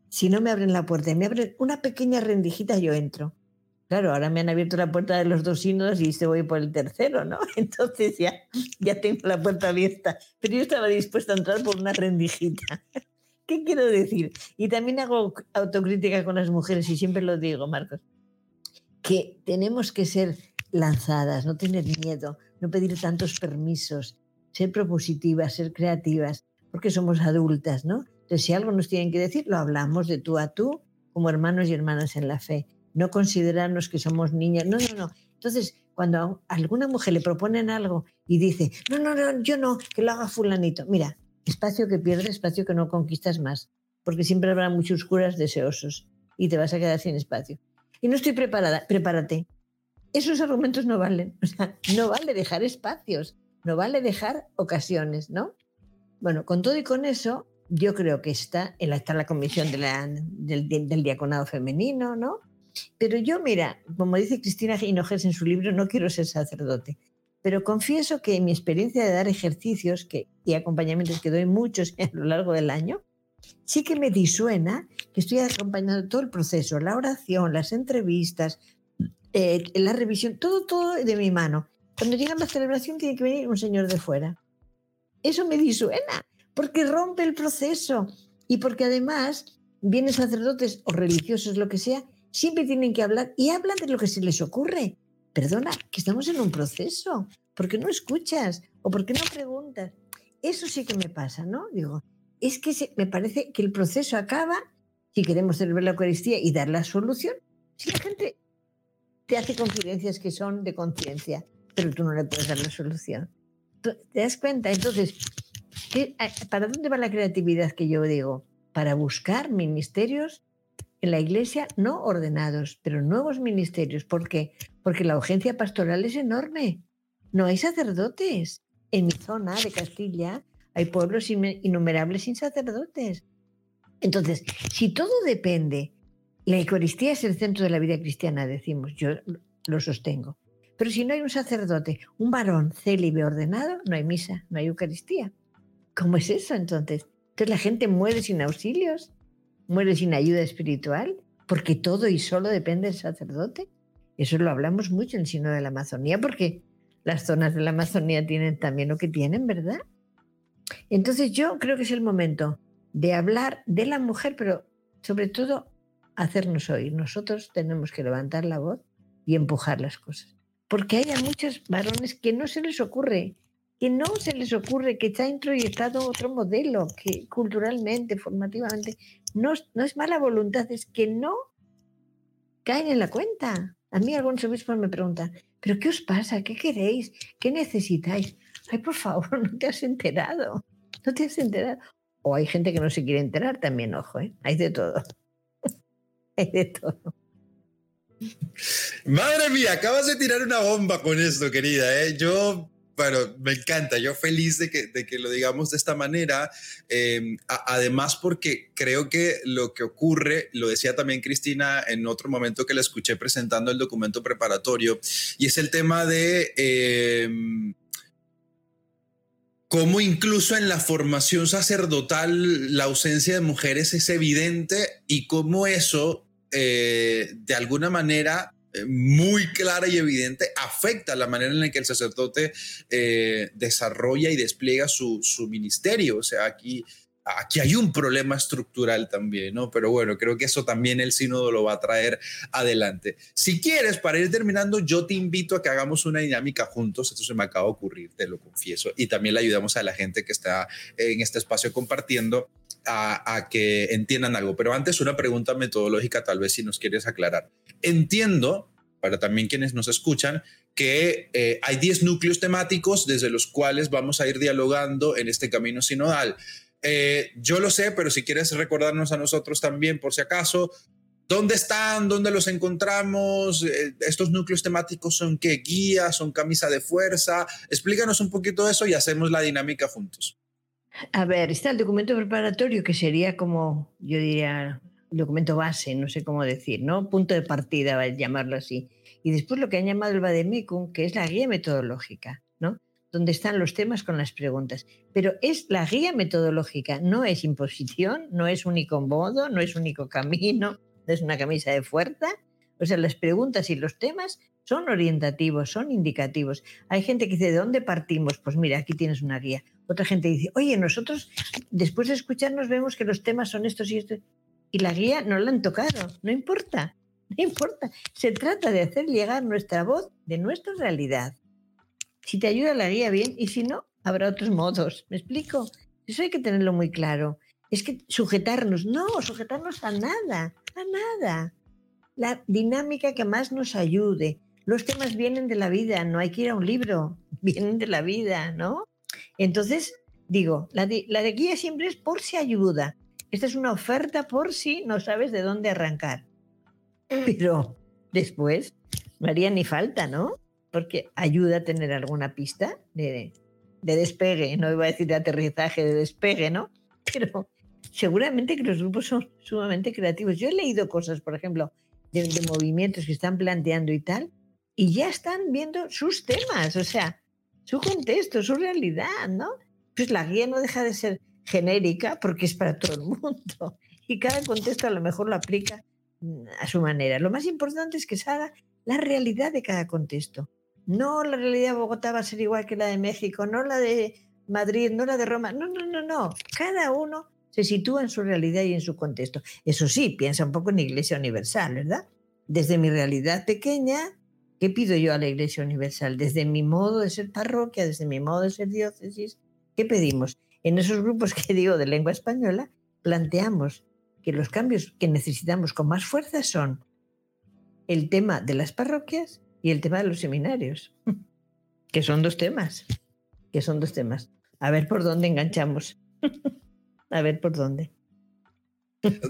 si no me abren la puerta y me abren una pequeña rendijita, yo entro. Claro, ahora me han abierto la puerta de los dos sínodos y se voy por el tercero, ¿no? Entonces ya, ya tengo la puerta abierta. Pero yo estaba dispuesta a entrar por una rendijita. ¿Qué quiero decir? Y también hago autocrítica con las mujeres y siempre lo digo, Marcos que tenemos que ser lanzadas, no tener miedo, no pedir tantos permisos, ser propositivas, ser creativas, porque somos adultas, ¿no? Entonces, si algo nos tienen que decir, lo hablamos de tú a tú, como hermanos y hermanas en la fe. No considerarnos que somos niñas. No, no, no. Entonces, cuando alguna mujer le proponen algo y dice, no, no, no, yo no, que lo haga fulanito. Mira, espacio que pierdes, espacio que no conquistas más, porque siempre habrá muchos curas deseosos y te vas a quedar sin espacio y no estoy preparada, prepárate. Esos argumentos no valen. O sea, no vale dejar espacios, no vale dejar ocasiones, ¿no? Bueno, con todo y con eso, yo creo que está, la, está la comisión del, del, diaconado femenino, ¿no? Pero yo, mira, como dice Cristina Hinojes en su libro, no quiero ser sacerdote, pero confieso que mi experiencia de dar ejercicios y acompañamientos que doy muchos a lo largo del año, sí que me disuena que estoy acompañando todo el proceso, la oración, las entrevistas, eh, la revisión, todo, todo de mi mano. Cuando llega la celebración tiene que venir un señor de fuera. Eso me disuena, porque rompe el proceso y porque además vienen sacerdotes o religiosos, lo que sea, siempre tienen que hablar y hablan de lo que se les ocurre. Perdona, que estamos en un proceso. ¿Por qué no escuchas? ¿O por qué no preguntas? Eso sí que me pasa, ¿no? Digo, es que me parece que el proceso acaba si queremos celebrar la Eucaristía y dar la solución. Si la gente te hace confidencias que son de conciencia, pero tú no le puedes dar la solución. ¿Te das cuenta? Entonces, ¿para dónde va la creatividad que yo digo? Para buscar ministerios en la iglesia no ordenados, pero nuevos ministerios. ¿Por qué? Porque la urgencia pastoral es enorme. No hay sacerdotes. En mi zona de Castilla hay pueblos innumerables sin sacerdotes. Entonces, si todo depende, la Eucaristía es el centro de la vida cristiana, decimos, yo lo sostengo. Pero si no hay un sacerdote, un varón célibe ordenado, no hay misa, no hay Eucaristía. ¿Cómo es eso entonces? Entonces la gente muere sin auxilios, muere sin ayuda espiritual, porque todo y solo depende del sacerdote. Eso lo hablamos mucho en Sino de la Amazonía, porque las zonas de la Amazonía tienen también lo que tienen, ¿verdad? Entonces yo creo que es el momento de hablar de la mujer, pero sobre todo hacernos oír. Nosotros tenemos que levantar la voz y empujar las cosas. Porque hay muchos varones que no se les ocurre, que no se les ocurre que está introyectado otro modelo, que culturalmente, formativamente, no, no es mala voluntad, es que no caen en la cuenta. A mí algunos obispos me preguntan, ¿pero qué os pasa? ¿Qué queréis? ¿Qué necesitáis? Ay, por favor, no te has enterado. No te has enterado. O hay gente que no se quiere enterar también, ojo, ¿eh? Hay de todo. hay de todo. Madre mía, acabas de tirar una bomba con esto, querida. ¿eh? Yo Bueno, me encanta. Yo feliz de que, de que lo digamos de esta manera. Em, además, porque creo que lo que ocurre, lo decía también Cristina en otro momento que la escuché presentando el documento preparatorio, y es el tema de em, cómo incluso en la formación sacerdotal la ausencia de mujeres es evidente y cómo eso, eh, de alguna manera, muy clara y evidente afecta la manera en la que el sacerdote eh, desarrolla y despliega su, su, ministerio. O sea, aquí, aquí hay un problema estructural también, ¿no? Pero bueno, creo que eso también el sínodo lo va a traer adelante. Si quieres, para ir terminando, yo te invito a que hagamos una dinámica juntos. Esto se me acaba de ocurrir, te lo confieso. Y también le ayudamos a la gente que está en este espacio compartiendo a, que entiendan algo. Pero antes una pregunta metodológica, tal vez si nos quieres aclarar. Entiendo, para también quienes nos escuchan, que eh, hay 10 núcleos temáticos desde los cuales vamos a ir dialogando en este camino sinodal. Eh, yo lo sé, pero si quieres recordarnos a nosotros también, por si acaso, ¿dónde están? ¿Dónde los encontramos? Eh, ¿Estos núcleos temáticos son qué? ¿Guías? ¿Son camisa de fuerza? Explícanos un poquito eso y hacemos la dinámica juntos. A ver, está el documento preparatorio, que sería como, yo diría, documento base, no sé cómo decir, ¿no? Punto de partida, a llamarlo así. Y después lo que han llamado el Vademecum, que es la guía metodológica, ¿no? Donde están los temas con las preguntas. Pero es la guía metodológica, no es imposición, no es único modo, no es único camino, no es una camisa de fuerza. O sea, las preguntas y los temas son orientativos, son indicativos. Hay gente que dice, ¿de dónde partimos? Pues mira, aquí tienes una guía. Otra gente dice, oye, nosotros después de escucharnos vemos que los temas son estos y estos. Y la guía no la han tocado, no importa, no importa. Se trata de hacer llegar nuestra voz de nuestra realidad. Si te ayuda la guía, bien, y si no, habrá otros modos. ¿Me explico? Eso hay que tenerlo muy claro. Es que sujetarnos, no, sujetarnos a nada, a nada. La dinámica que más nos ayude, los temas vienen de la vida, no hay que ir a un libro, vienen de la vida, ¿no? Entonces, digo, la de, la de guía siempre es por si ayuda. Esta es una oferta por si no sabes de dónde arrancar. Pero después no haría ni falta, ¿no? Porque ayuda a tener alguna pista de, de despegue, no iba a decir de aterrizaje, de despegue, ¿no? Pero seguramente que los grupos son sumamente creativos. Yo he leído cosas, por ejemplo, de, de movimientos que están planteando y tal, y ya están viendo sus temas, o sea, su contexto, su realidad, ¿no? Pues la guía no deja de ser genérica porque es para todo el mundo y cada contexto a lo mejor lo aplica mm, a su manera. Lo más importante es que se haga la realidad de cada contexto. No la realidad de Bogotá va a ser igual que la de México, no la de Madrid, no la de Roma. No, no, no, no. Cada uno se sitúa en su realidad y en su contexto. Eso sí, piensa un poco en Iglesia Universal, ¿verdad? Desde mi realidad pequeña, ¿Qué pido yo a la Iglesia Universal? Desde mi modo de ser parroquia, desde mi modo de ser diócesis, ¿qué pedimos? En esos grupos que digo de lengua española, planteamos que los cambios que necesitamos con más fuerza son el tema de las parroquias y el tema de los seminarios, que son dos temas, que son dos temas. A ver por dónde enganchamos. a ver por dónde.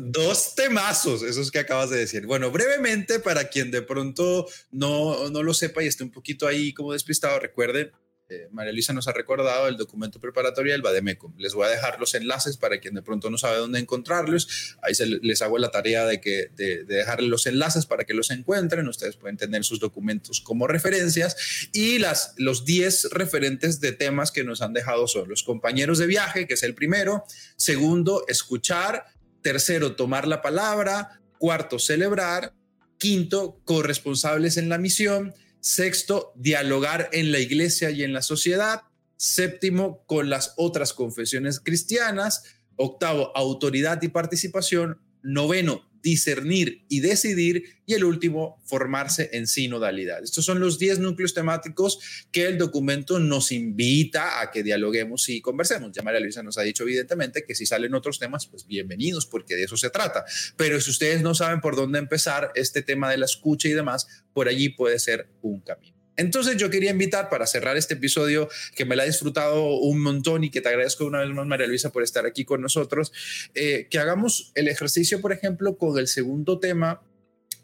Dos temazos, esos que acabas de decir. Bueno, brevemente, para quien de pronto no, no lo sepa y esté un poquito ahí como despistado, recuerden, eh, María Luisa nos ha recordado el documento preparatorio del Bademecum. Les voy a dejar los enlaces para quien de pronto no sabe dónde encontrarlos. Ahí se les hago la tarea de, que, de, de los enlaces para que los encuentren. Ustedes pueden tener sus documentos como referencias. Y las, los 10 referentes de temas que nos han dejado son los compañeros de viaje, que es el primero. Segundo, escuchar Tercero, tomar la palabra. Cuarto, celebrar. Quinto, corresponsables en la misión. Sexto, dialogar en la iglesia y en la sociedad. Séptimo, con las otras confesiones cristianas. Octavo, autoridad y participación. Noveno, discernir y decidir, y el último, formarse en sinodalidad. Estos son los 10 núcleos temáticos que el documento nos invita a que dialoguemos y conversemos. Ya María Luisa nos ha dicho evidentemente que si salen otros temas, pues bienvenidos, porque de eso se trata. Pero si ustedes no saben por dónde empezar este tema de la escucha y demás, por allí puede ser un camino. Entonces yo quería invitar para cerrar este episodio que me la he disfrutado un montón y que te agradezco una vez más María Luisa por estar aquí con nosotros, eh, que hagamos el ejercicio, por ejemplo, con el segundo tema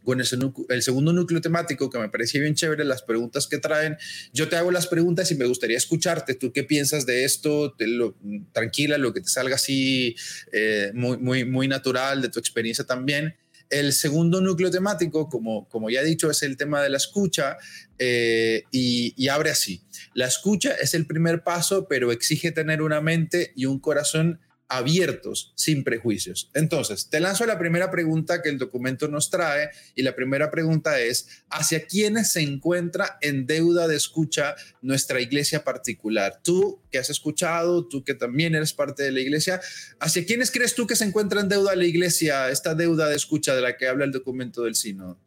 con el segundo núcleo temático que me parecía bien chévere, las preguntas que traen. Yo te hago las preguntas y me gustaría escucharte. ¿Tú qué piensas de esto? lo, tranquila, lo que te salga así eh, muy, muy, muy natural de tu experiencia también. El segundo núcleo temático, como, como ya he dicho, es el tema de la escucha eh, y, y, abre así. La escucha es el primer paso, pero exige tener una mente y un corazón abiertos, sin prejuicios. Entonces, te lanzo la primera pregunta que el documento nos trae y la primera pregunta es, ¿hacia quiénes se encuentra en deuda de escucha nuestra iglesia particular? Tú que has escuchado, tú que también eres parte de la iglesia, ¿hacia quiénes crees tú que se encuentra en deuda la iglesia, esta deuda de escucha de la que habla el documento del sínodo?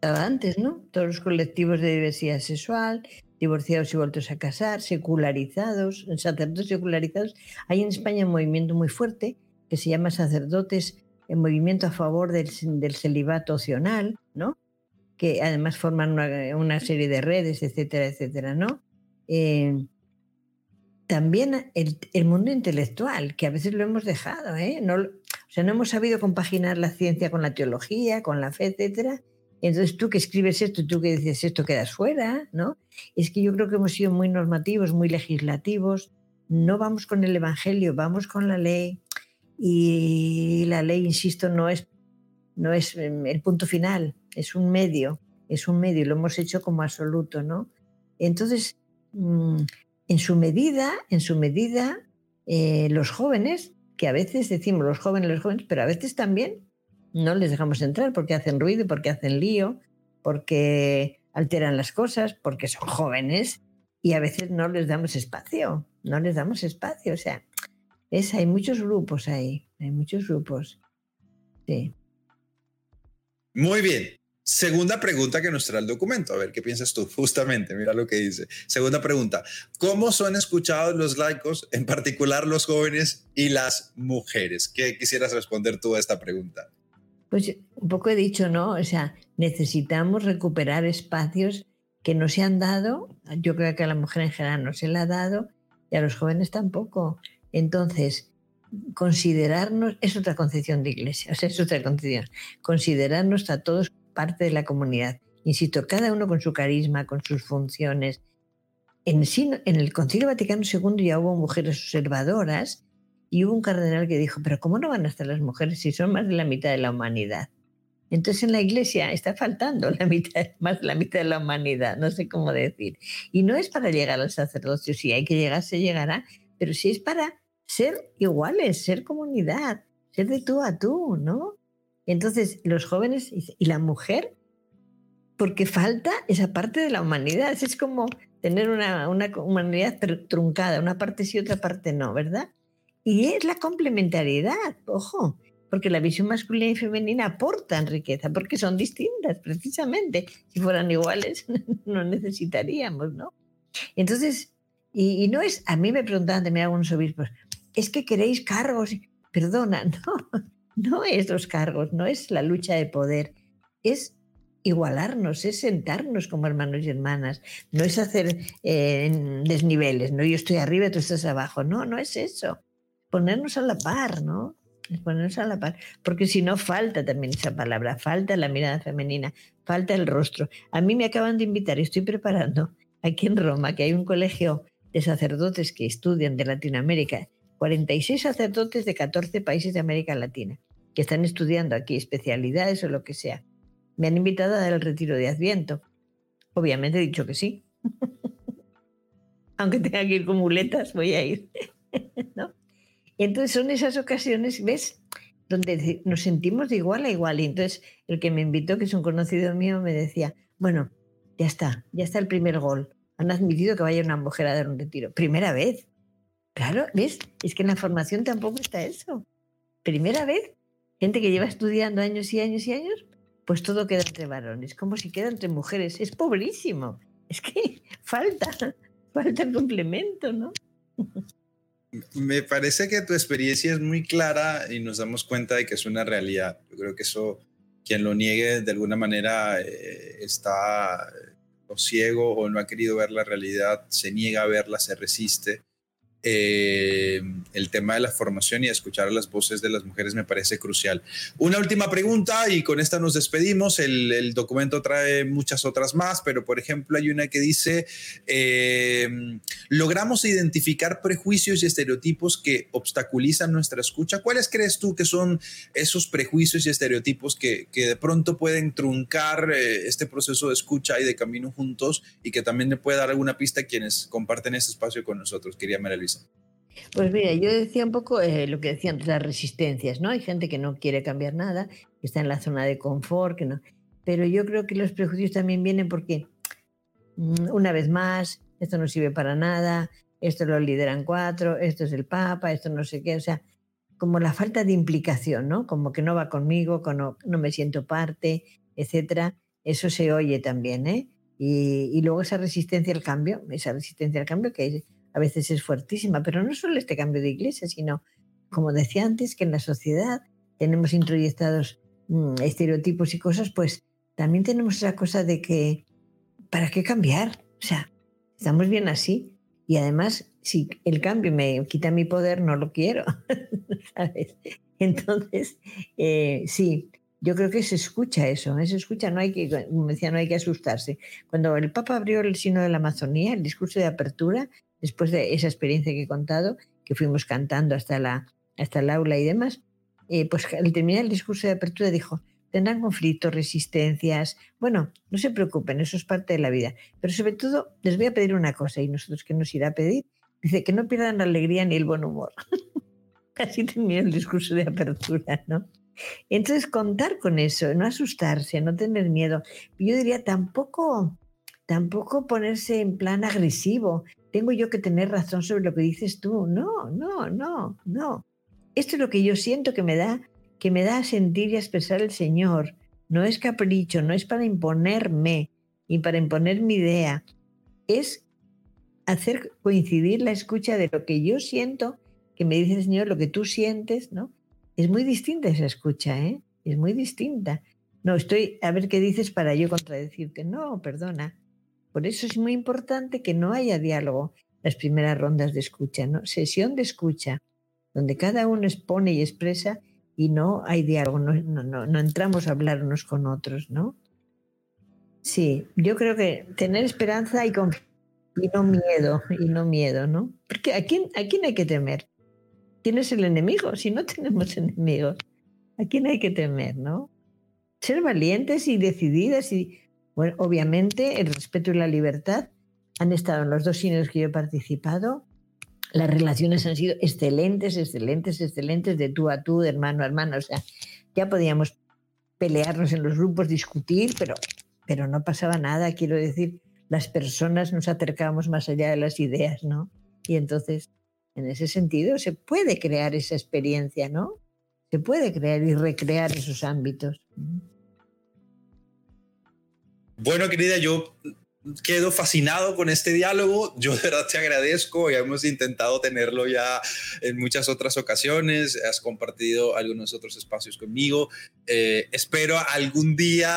Antes, ¿no? Todos los colectivos de diversidad sexual, divorciados y vueltos a casar, secularizados, sacerdotes secularizados. Hay en España un movimiento muy fuerte que se llama Sacerdotes en Movimiento a favor del, celibato opcional, ¿no? que además forman una, serie de redes, etcétera, etcétera, ¿no? Eh, también el, mundo intelectual, que a veces lo hemos dejado, ¿eh? No, o sea, no hemos sabido compaginar la ciencia con la teología, con la fe, etcétera, entonces tú que escribes esto, tú que dices esto, quedas fuera, ¿no? Es que yo creo que hemos sido muy normativos, muy legislativos. No vamos con el Evangelio, vamos con la ley. Y la ley, insisto, no es, no es em, el punto final, es un medio, es un medio, lo hemos hecho como absoluto, ¿no? Entonces, mm, en su medida, en su medida, eh, los jóvenes, que a veces decimos los jóvenes, los jóvenes, pero a veces también no les dejamos entrar porque hacen ruido, porque hacen lío, porque alteran las cosas, porque son jóvenes y a veces no les damos espacio, no les damos espacio. O sea, es, hay muchos grupos ahí, hay muchos grupos. Sí. Muy bien. Segunda pregunta que nos trae el documento. A ver, ¿qué piensas tú? Justamente, mira lo que dice. Segunda pregunta. ¿Cómo son escuchados los laicos, en particular los jóvenes y las mujeres? ¿Qué quisieras responder tú a esta pregunta? Pues un poco he dicho, ¿no? O sea, necesitamos recuperar espacios que no se han dado. Yo creo que a la mujer en general no se le ha dado y a los jóvenes tampoco. Entonces, considerarnos, es otra concepción de iglesia, o sea, es otra concepción. Considerarnos a todos parte de la comunidad. Insisto, cada uno con su carisma, con sus funciones. En, en el Concilio Vaticano II ya hubo mujeres observadoras y hubo un cardenal que dijo, pero ¿cómo no van a estar las mujeres si son más de la mitad de la humanidad? Entonces en la iglesia está faltando la mitad, más de la mitad de la humanidad, no sé cómo decir. Y no es para llegar al sacerdocio, si hay que llegar, se llegará, pero sí es para ser iguales, ser comunidad, ser de tú a tú, ¿no? Entonces los jóvenes y la mujer, porque falta esa parte de la humanidad, es como tener una, una humanidad truncada, una parte sí, otra parte no, ¿verdad? Y es la complementariedad, ojo, porque la visión masculina y femenina aportan riqueza, porque son distintas, precisamente. Si fueran iguales, no necesitaríamos, ¿no? Entonces, y, no es, a mí me preguntaban también algunos obispos, es que queréis cargos, perdona, no, no es los cargos, no es la lucha de poder, es igualarnos, es sentarnos como hermanos y hermanas, no es hacer eh, desniveles, no yo estoy arriba, tú estás abajo, no, no es eso ponernos a la par, ¿no? Ponernos a la par, porque si no falta también esa palabra, falta la mirada femenina, falta el rostro. A mí me acaban de invitar, estoy preparando aquí en Roma, que hay un colegio de sacerdotes que estudian de Latinoamérica, 46 sacerdotes de 14 países de América Latina, que están estudiando aquí especialidades o lo que sea. Me han invitado a dar el retiro de Adviento. Obviamente he dicho que sí. Aunque tenga que ir con muletas, voy a ir. ¿No? Entonces son esas ocasiones, ¿ves? Donde nos sentimos de igual a igual. Y entonces el que me invitó, que es un conocido mío, me decía, bueno, ya está, ya está el primer gol. Han admitido que vaya una mujer a dar un retiro. Primera vez. Claro, ¿ves? Es que en la formación tampoco está eso. Primera vez. Gente que lleva estudiando años y años y años, pues todo queda entre varones, como si queda entre mujeres. Es pobrísimo. Es que falta, falta el complemento, ¿no? me parece que tu experiencia es muy clara y nos damos cuenta de que es una realidad. Yo creo que eso, quien lo niegue de alguna manera eh, está o ciego o no ha querido ver la realidad, se niega a verla, se resiste. Eh, el tema de la formación y escuchar las voces de las mujeres me parece crucial. Una última pregunta y con esta nos despedimos. El, documento trae muchas otras más, pero por ejemplo hay una que dice, eh, logramos identificar prejuicios y estereotipos que obstaculizan nuestra escucha. ¿Cuáles crees tú que son esos prejuicios y estereotipos que, que de pronto pueden truncar eh, este proceso de escucha y de camino juntos y que también le puede dar alguna pista a quienes comparten este espacio con nosotros? Quería María. Pues mira, yo decía un poco eh, lo que decían las resistencias, ¿no? Hay gente que no quiere cambiar nada, que está en la zona de confort, no. Pero yo creo que los prejuicios también vienen porque, mm, una vez más, esto no sirve para nada, esto lo lideran cuatro, esto es el Papa, esto no sé qué, o sea, como la falta de implicación, ¿no? Como que no va conmigo, no, no me siento parte, etcétera. Eso se oye también, ¿eh? Y, y, luego esa resistencia al cambio, esa resistencia al cambio que a veces es fuertísima, pero no solo este cambio de iglesia, sino, como decía antes, que en la sociedad tenemos introyectados mm, estereotipos y cosas, pues también tenemos esa cosa de que, ¿para qué cambiar? O sea, estamos bien así. Y además, si el cambio me quita mi poder, no lo quiero. ¿Sabes? Entonces, eh, sí, yo creo que se escucha eso, ¿eh? se escucha, no hay que, como decía, no hay que asustarse. Cuando el Papa abrió el sino de la Amazonía, el discurso de apertura, después de esa experiencia que he contado, que fuimos cantando hasta, la, hasta el aula y demás, eh, pues al terminar el discurso de apertura dijo, tendrán conflictos, resistencias, bueno, no se preocupen, eso es parte de la vida, pero sobre todo les voy a pedir una cosa y nosotros qué nos irá a pedir, dice que no pierdan la alegría ni el buen humor. Casi terminó el discurso de apertura, ¿no? Entonces, contar con eso, no asustarse, no tener miedo. Yo diría tampoco, tampoco ponerse en plan agresivo, tengo yo que tener razón sobre lo que dices tú. No, no, no, no. Esto es lo que yo siento que me da, que me da a sentir y a expresar el Señor. No es capricho, no es para imponerme y para imponer mi idea. Es hacer coincidir la escucha de lo que yo siento, que me dice el Señor, lo que tú sientes, ¿no? Es muy distinta esa escucha, ¿eh? Es muy distinta. No, estoy a ver qué dices para yo contradecirte. No, perdona. Por eso es muy importante que no haya diálogo las primeras rondas de escucha, ¿no? Sesión de escucha, donde cada uno expone y expresa y no hay diálogo, no, no, no, entramos a hablar unos con otros, ¿no? Sí, yo creo que tener esperanza y no miedo, y no miedo, ¿no? Porque ¿a quién, ¿a quién hay que temer? ¿Quién es el enemigo? Si no tenemos enemigos, ¿a quién hay que temer, no? Ser valientes y decididas y obviamente el respeto y la libertad han estado en los dos cines que yo he participado. Las relaciones han sido excelentes, excelentes, excelentes, de tú a tú, de hermano a hermano. O sea, ya podíamos pelearnos en los grupos, discutir, pero, pero no pasaba nada. Quiero decir, las personas nos acercábamos más allá de las ideas, ¿no? Y entonces, en ese sentido, se puede crear esa experiencia, ¿no? Se puede crear y recrear esos ámbitos. Bueno, querida, yo quedo fascinado con este diálogo. Yo de verdad te agradezco. Ya hemos intentado tenerlo ya en muchas otras ocasiones. Has compartido algunos otros espacios conmigo. Eh, espero algún día,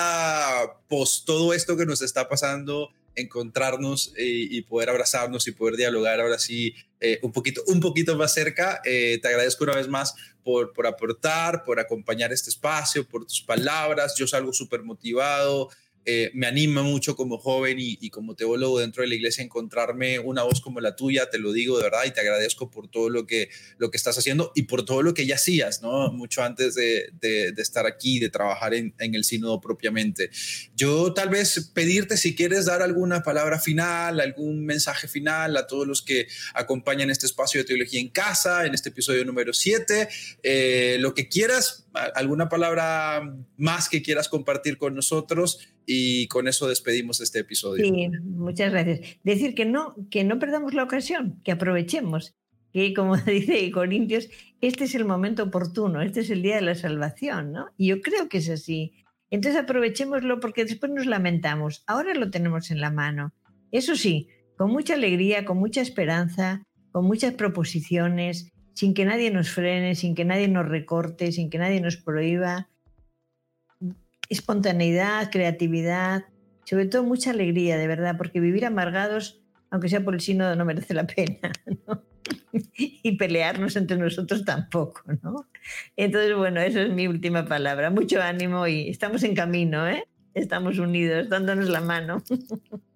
post todo esto que nos está pasando, encontrarnos y, poder abrazarnos y poder dialogar ahora sí eh, un, poquito, un poquito más cerca. Eh, te agradezco una vez más por, por aportar, por acompañar este espacio, por tus palabras. Yo salgo súper motivado. Eh, me anima mucho como joven y, como teólogo dentro de la iglesia encontrarme una voz como la tuya, te lo digo de verdad y te agradezco por todo lo que, lo que estás haciendo y por todo lo que ya hacías, ¿no? Mucho antes de, de, estar aquí, de trabajar en, en, el sínodo propiamente. Yo tal vez pedirte si quieres dar alguna palabra final, algún mensaje final a todos los que acompañan este espacio de teología en casa, en este episodio número 7, eh, lo que quieras, alguna palabra más que quieras compartir con nosotros y con eso despedimos este episodio. Sí, muchas gracias. Decir que no, que no perdamos la ocasión, que aprovechemos, que como dice Corintios, este es el momento oportuno, este es el día de la salvación, ¿no? Y yo creo que es así. Entonces aprovechémoslo porque después nos lamentamos. Ahora lo tenemos en la mano. Eso sí, con mucha alegría, con mucha esperanza, con muchas proposiciones, sin que nadie nos frene, sin que nadie nos recorte, sin que nadie nos prohíba espontaneidad, creatividad, sobre todo mucha alegría, de verdad, porque vivir amargados, aunque sea por el sínodo, no merece la pena. y pelearnos entre nosotros tampoco, ¿no? Entonces, bueno, eso es mi última palabra. Mucho ánimo y estamos en camino, ¿eh? Estamos unidos, dándonos la mano.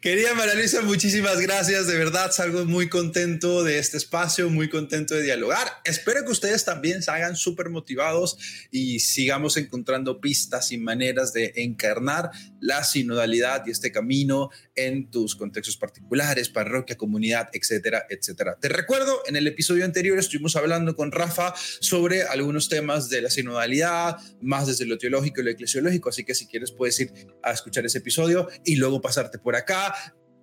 Querida María Luisa, muchísimas gracias. De verdad, salgo muy contento de este espacio, muy contento de dialogar. Espero que ustedes también salgan súper motivados y sigamos encontrando pistas y maneras de encarnar la sinodalidad y este camino en tus contextos particulares, parroquia, comunidad, etcétera, etcétera. Te recuerdo, en el episodio anterior estuvimos hablando con Rafa sobre algunos temas de la sinodalidad, más desde lo teológico y lo eclesiológico, así que si quieres puedes ir a escuchar ese episodio y luego pasarte por acá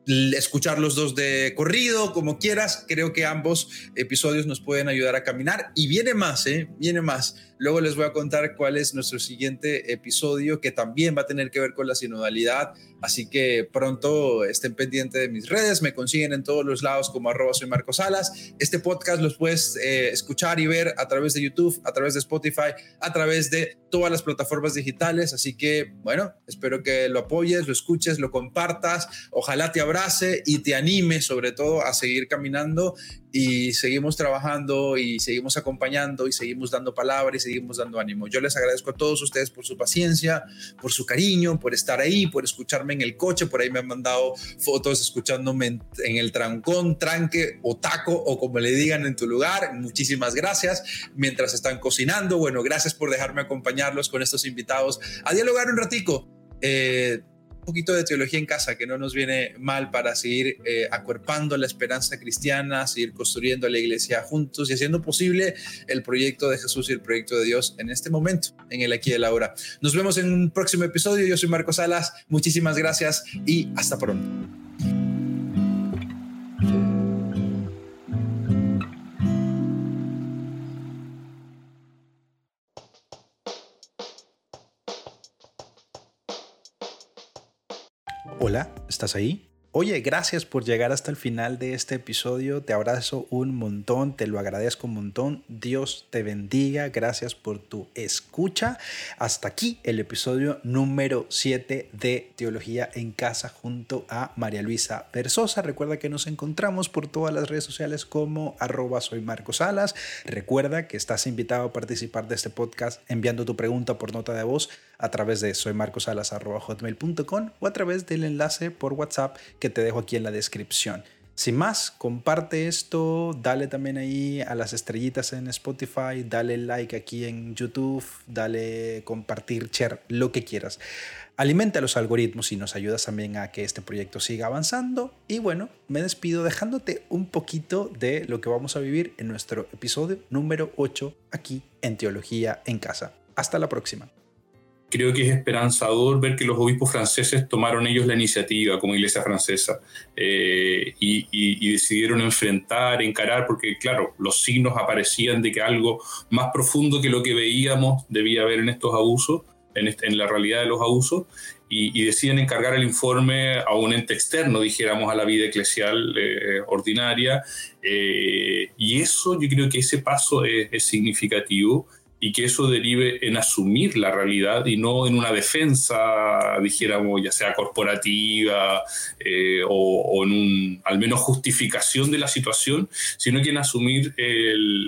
escuchar los dos de corrido, como quieras. Creo que ambos episodios nos pueden ayudar a caminar. Y viene más, ¿eh? Viene más. Luego les voy a contar cuál es nuestro siguiente episodio, que también va a tener que ver con la sinodalidad. Así que pronto estén pendientes de mis redes, me consiguen en todos los lados como arroba soy Marcos Salas. Este podcast los puedes eh, escuchar y ver a través de YouTube, a través de Spotify, a través de todas las plataformas digitales. Así que, bueno, espero que lo apoyes, lo escuches, lo compartas. Ojalá te abrace y te anime sobre todo a seguir caminando y seguimos trabajando y seguimos acompañando y seguimos dando palabras y seguimos dando ánimo. Yo les agradezco a todos ustedes por su paciencia, por su cariño, por estar ahí, por escucharme en el coche. Por ahí me han mandado fotos escuchándome en, el trancón, tranque o taco o como le digan en tu lugar. Muchísimas gracias. Mientras están cocinando, bueno, gracias por dejarme acompañarlos con estos invitados a dialogar un ratico. Eh, poquito de teología en casa, que no nos viene mal para seguir eh, acuerpando la esperanza cristiana, seguir construyendo la iglesia juntos y haciendo posible el proyecto de Jesús y el proyecto de Dios en este momento, en el aquí y el ahora. Nos vemos en un próximo episodio. Yo soy Marcos Salas. Muchísimas gracias y hasta pronto. Hola, ¿estás ahí? Oye, gracias por llegar hasta el final de este episodio. Te abrazo un montón, te lo agradezco un montón. Dios te bendiga. Gracias por tu escucha. Hasta aquí el episodio número 7 de Teología en Casa junto a María Luisa Versosa. Recuerda que nos encontramos por todas las redes sociales como arroba. Recuerda que estás invitado a participar de este podcast enviando tu pregunta por nota de voz a través de soymarcosalas.hotmail.com o a través del enlace por WhatsApp que te dejo aquí en la descripción. Sin más, comparte esto, dale también ahí a las estrellitas en Spotify, dale like aquí en YouTube, dale compartir, share, lo que quieras. Alimenta los algoritmos y nos ayudas también a que este proyecto siga avanzando. Y bueno, me despido dejándote un poquito de lo que vamos a vivir en nuestro episodio número 8 aquí en Teología en Casa. Hasta la próxima creo que es esperanzador ver que los obispos franceses tomaron ellos la iniciativa como iglesia francesa eh, y, decidieron enfrentar, encarar, porque claro, los signos aparecían de que algo más profundo que lo que veíamos debía haber en estos abusos, en, en la realidad de los abusos, y, deciden encargar el informe a un ente externo, dijéramos, a la vida eclesial eh, ordinaria, eh, y eso yo creo que ese paso es, es significativo y que eso derive en asumir la realidad y no en una defensa, dijéramos, ya sea corporativa eh, o, en un, al menos justificación de la situación, sino que en asumir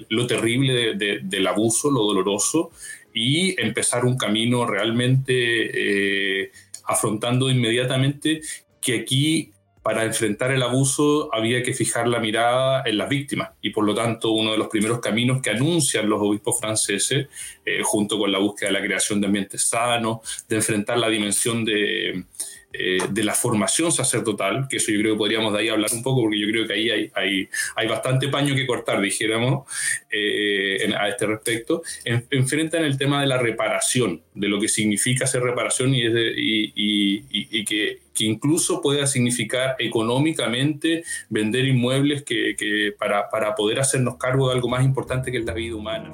lo terrible del abuso, lo doloroso y empezar un camino realmente eh, afrontando inmediatamente que aquí para enfrentar el abuso había que fijar la mirada en las víctimas. Y por lo tanto uno de los primeros caminos que anuncian los obispos franceses, eh, junto con la búsqueda de la creación de ambientes sanos, de enfrentar la dimensión de, eh, de la formación sacerdotal, que eso yo creo que podríamos de ahí hablar un poco, porque yo creo que ahí hay, hay, hay bastante paño que cortar, dijéramos, eh, a este respecto, enfrentan el tema de la reparación, de lo que significa hacer reparación y, y, y, que, que, incluso pueda significar económicamente vender inmuebles que, que para, para poder hacernos cargo de algo más importante que es la vida humana.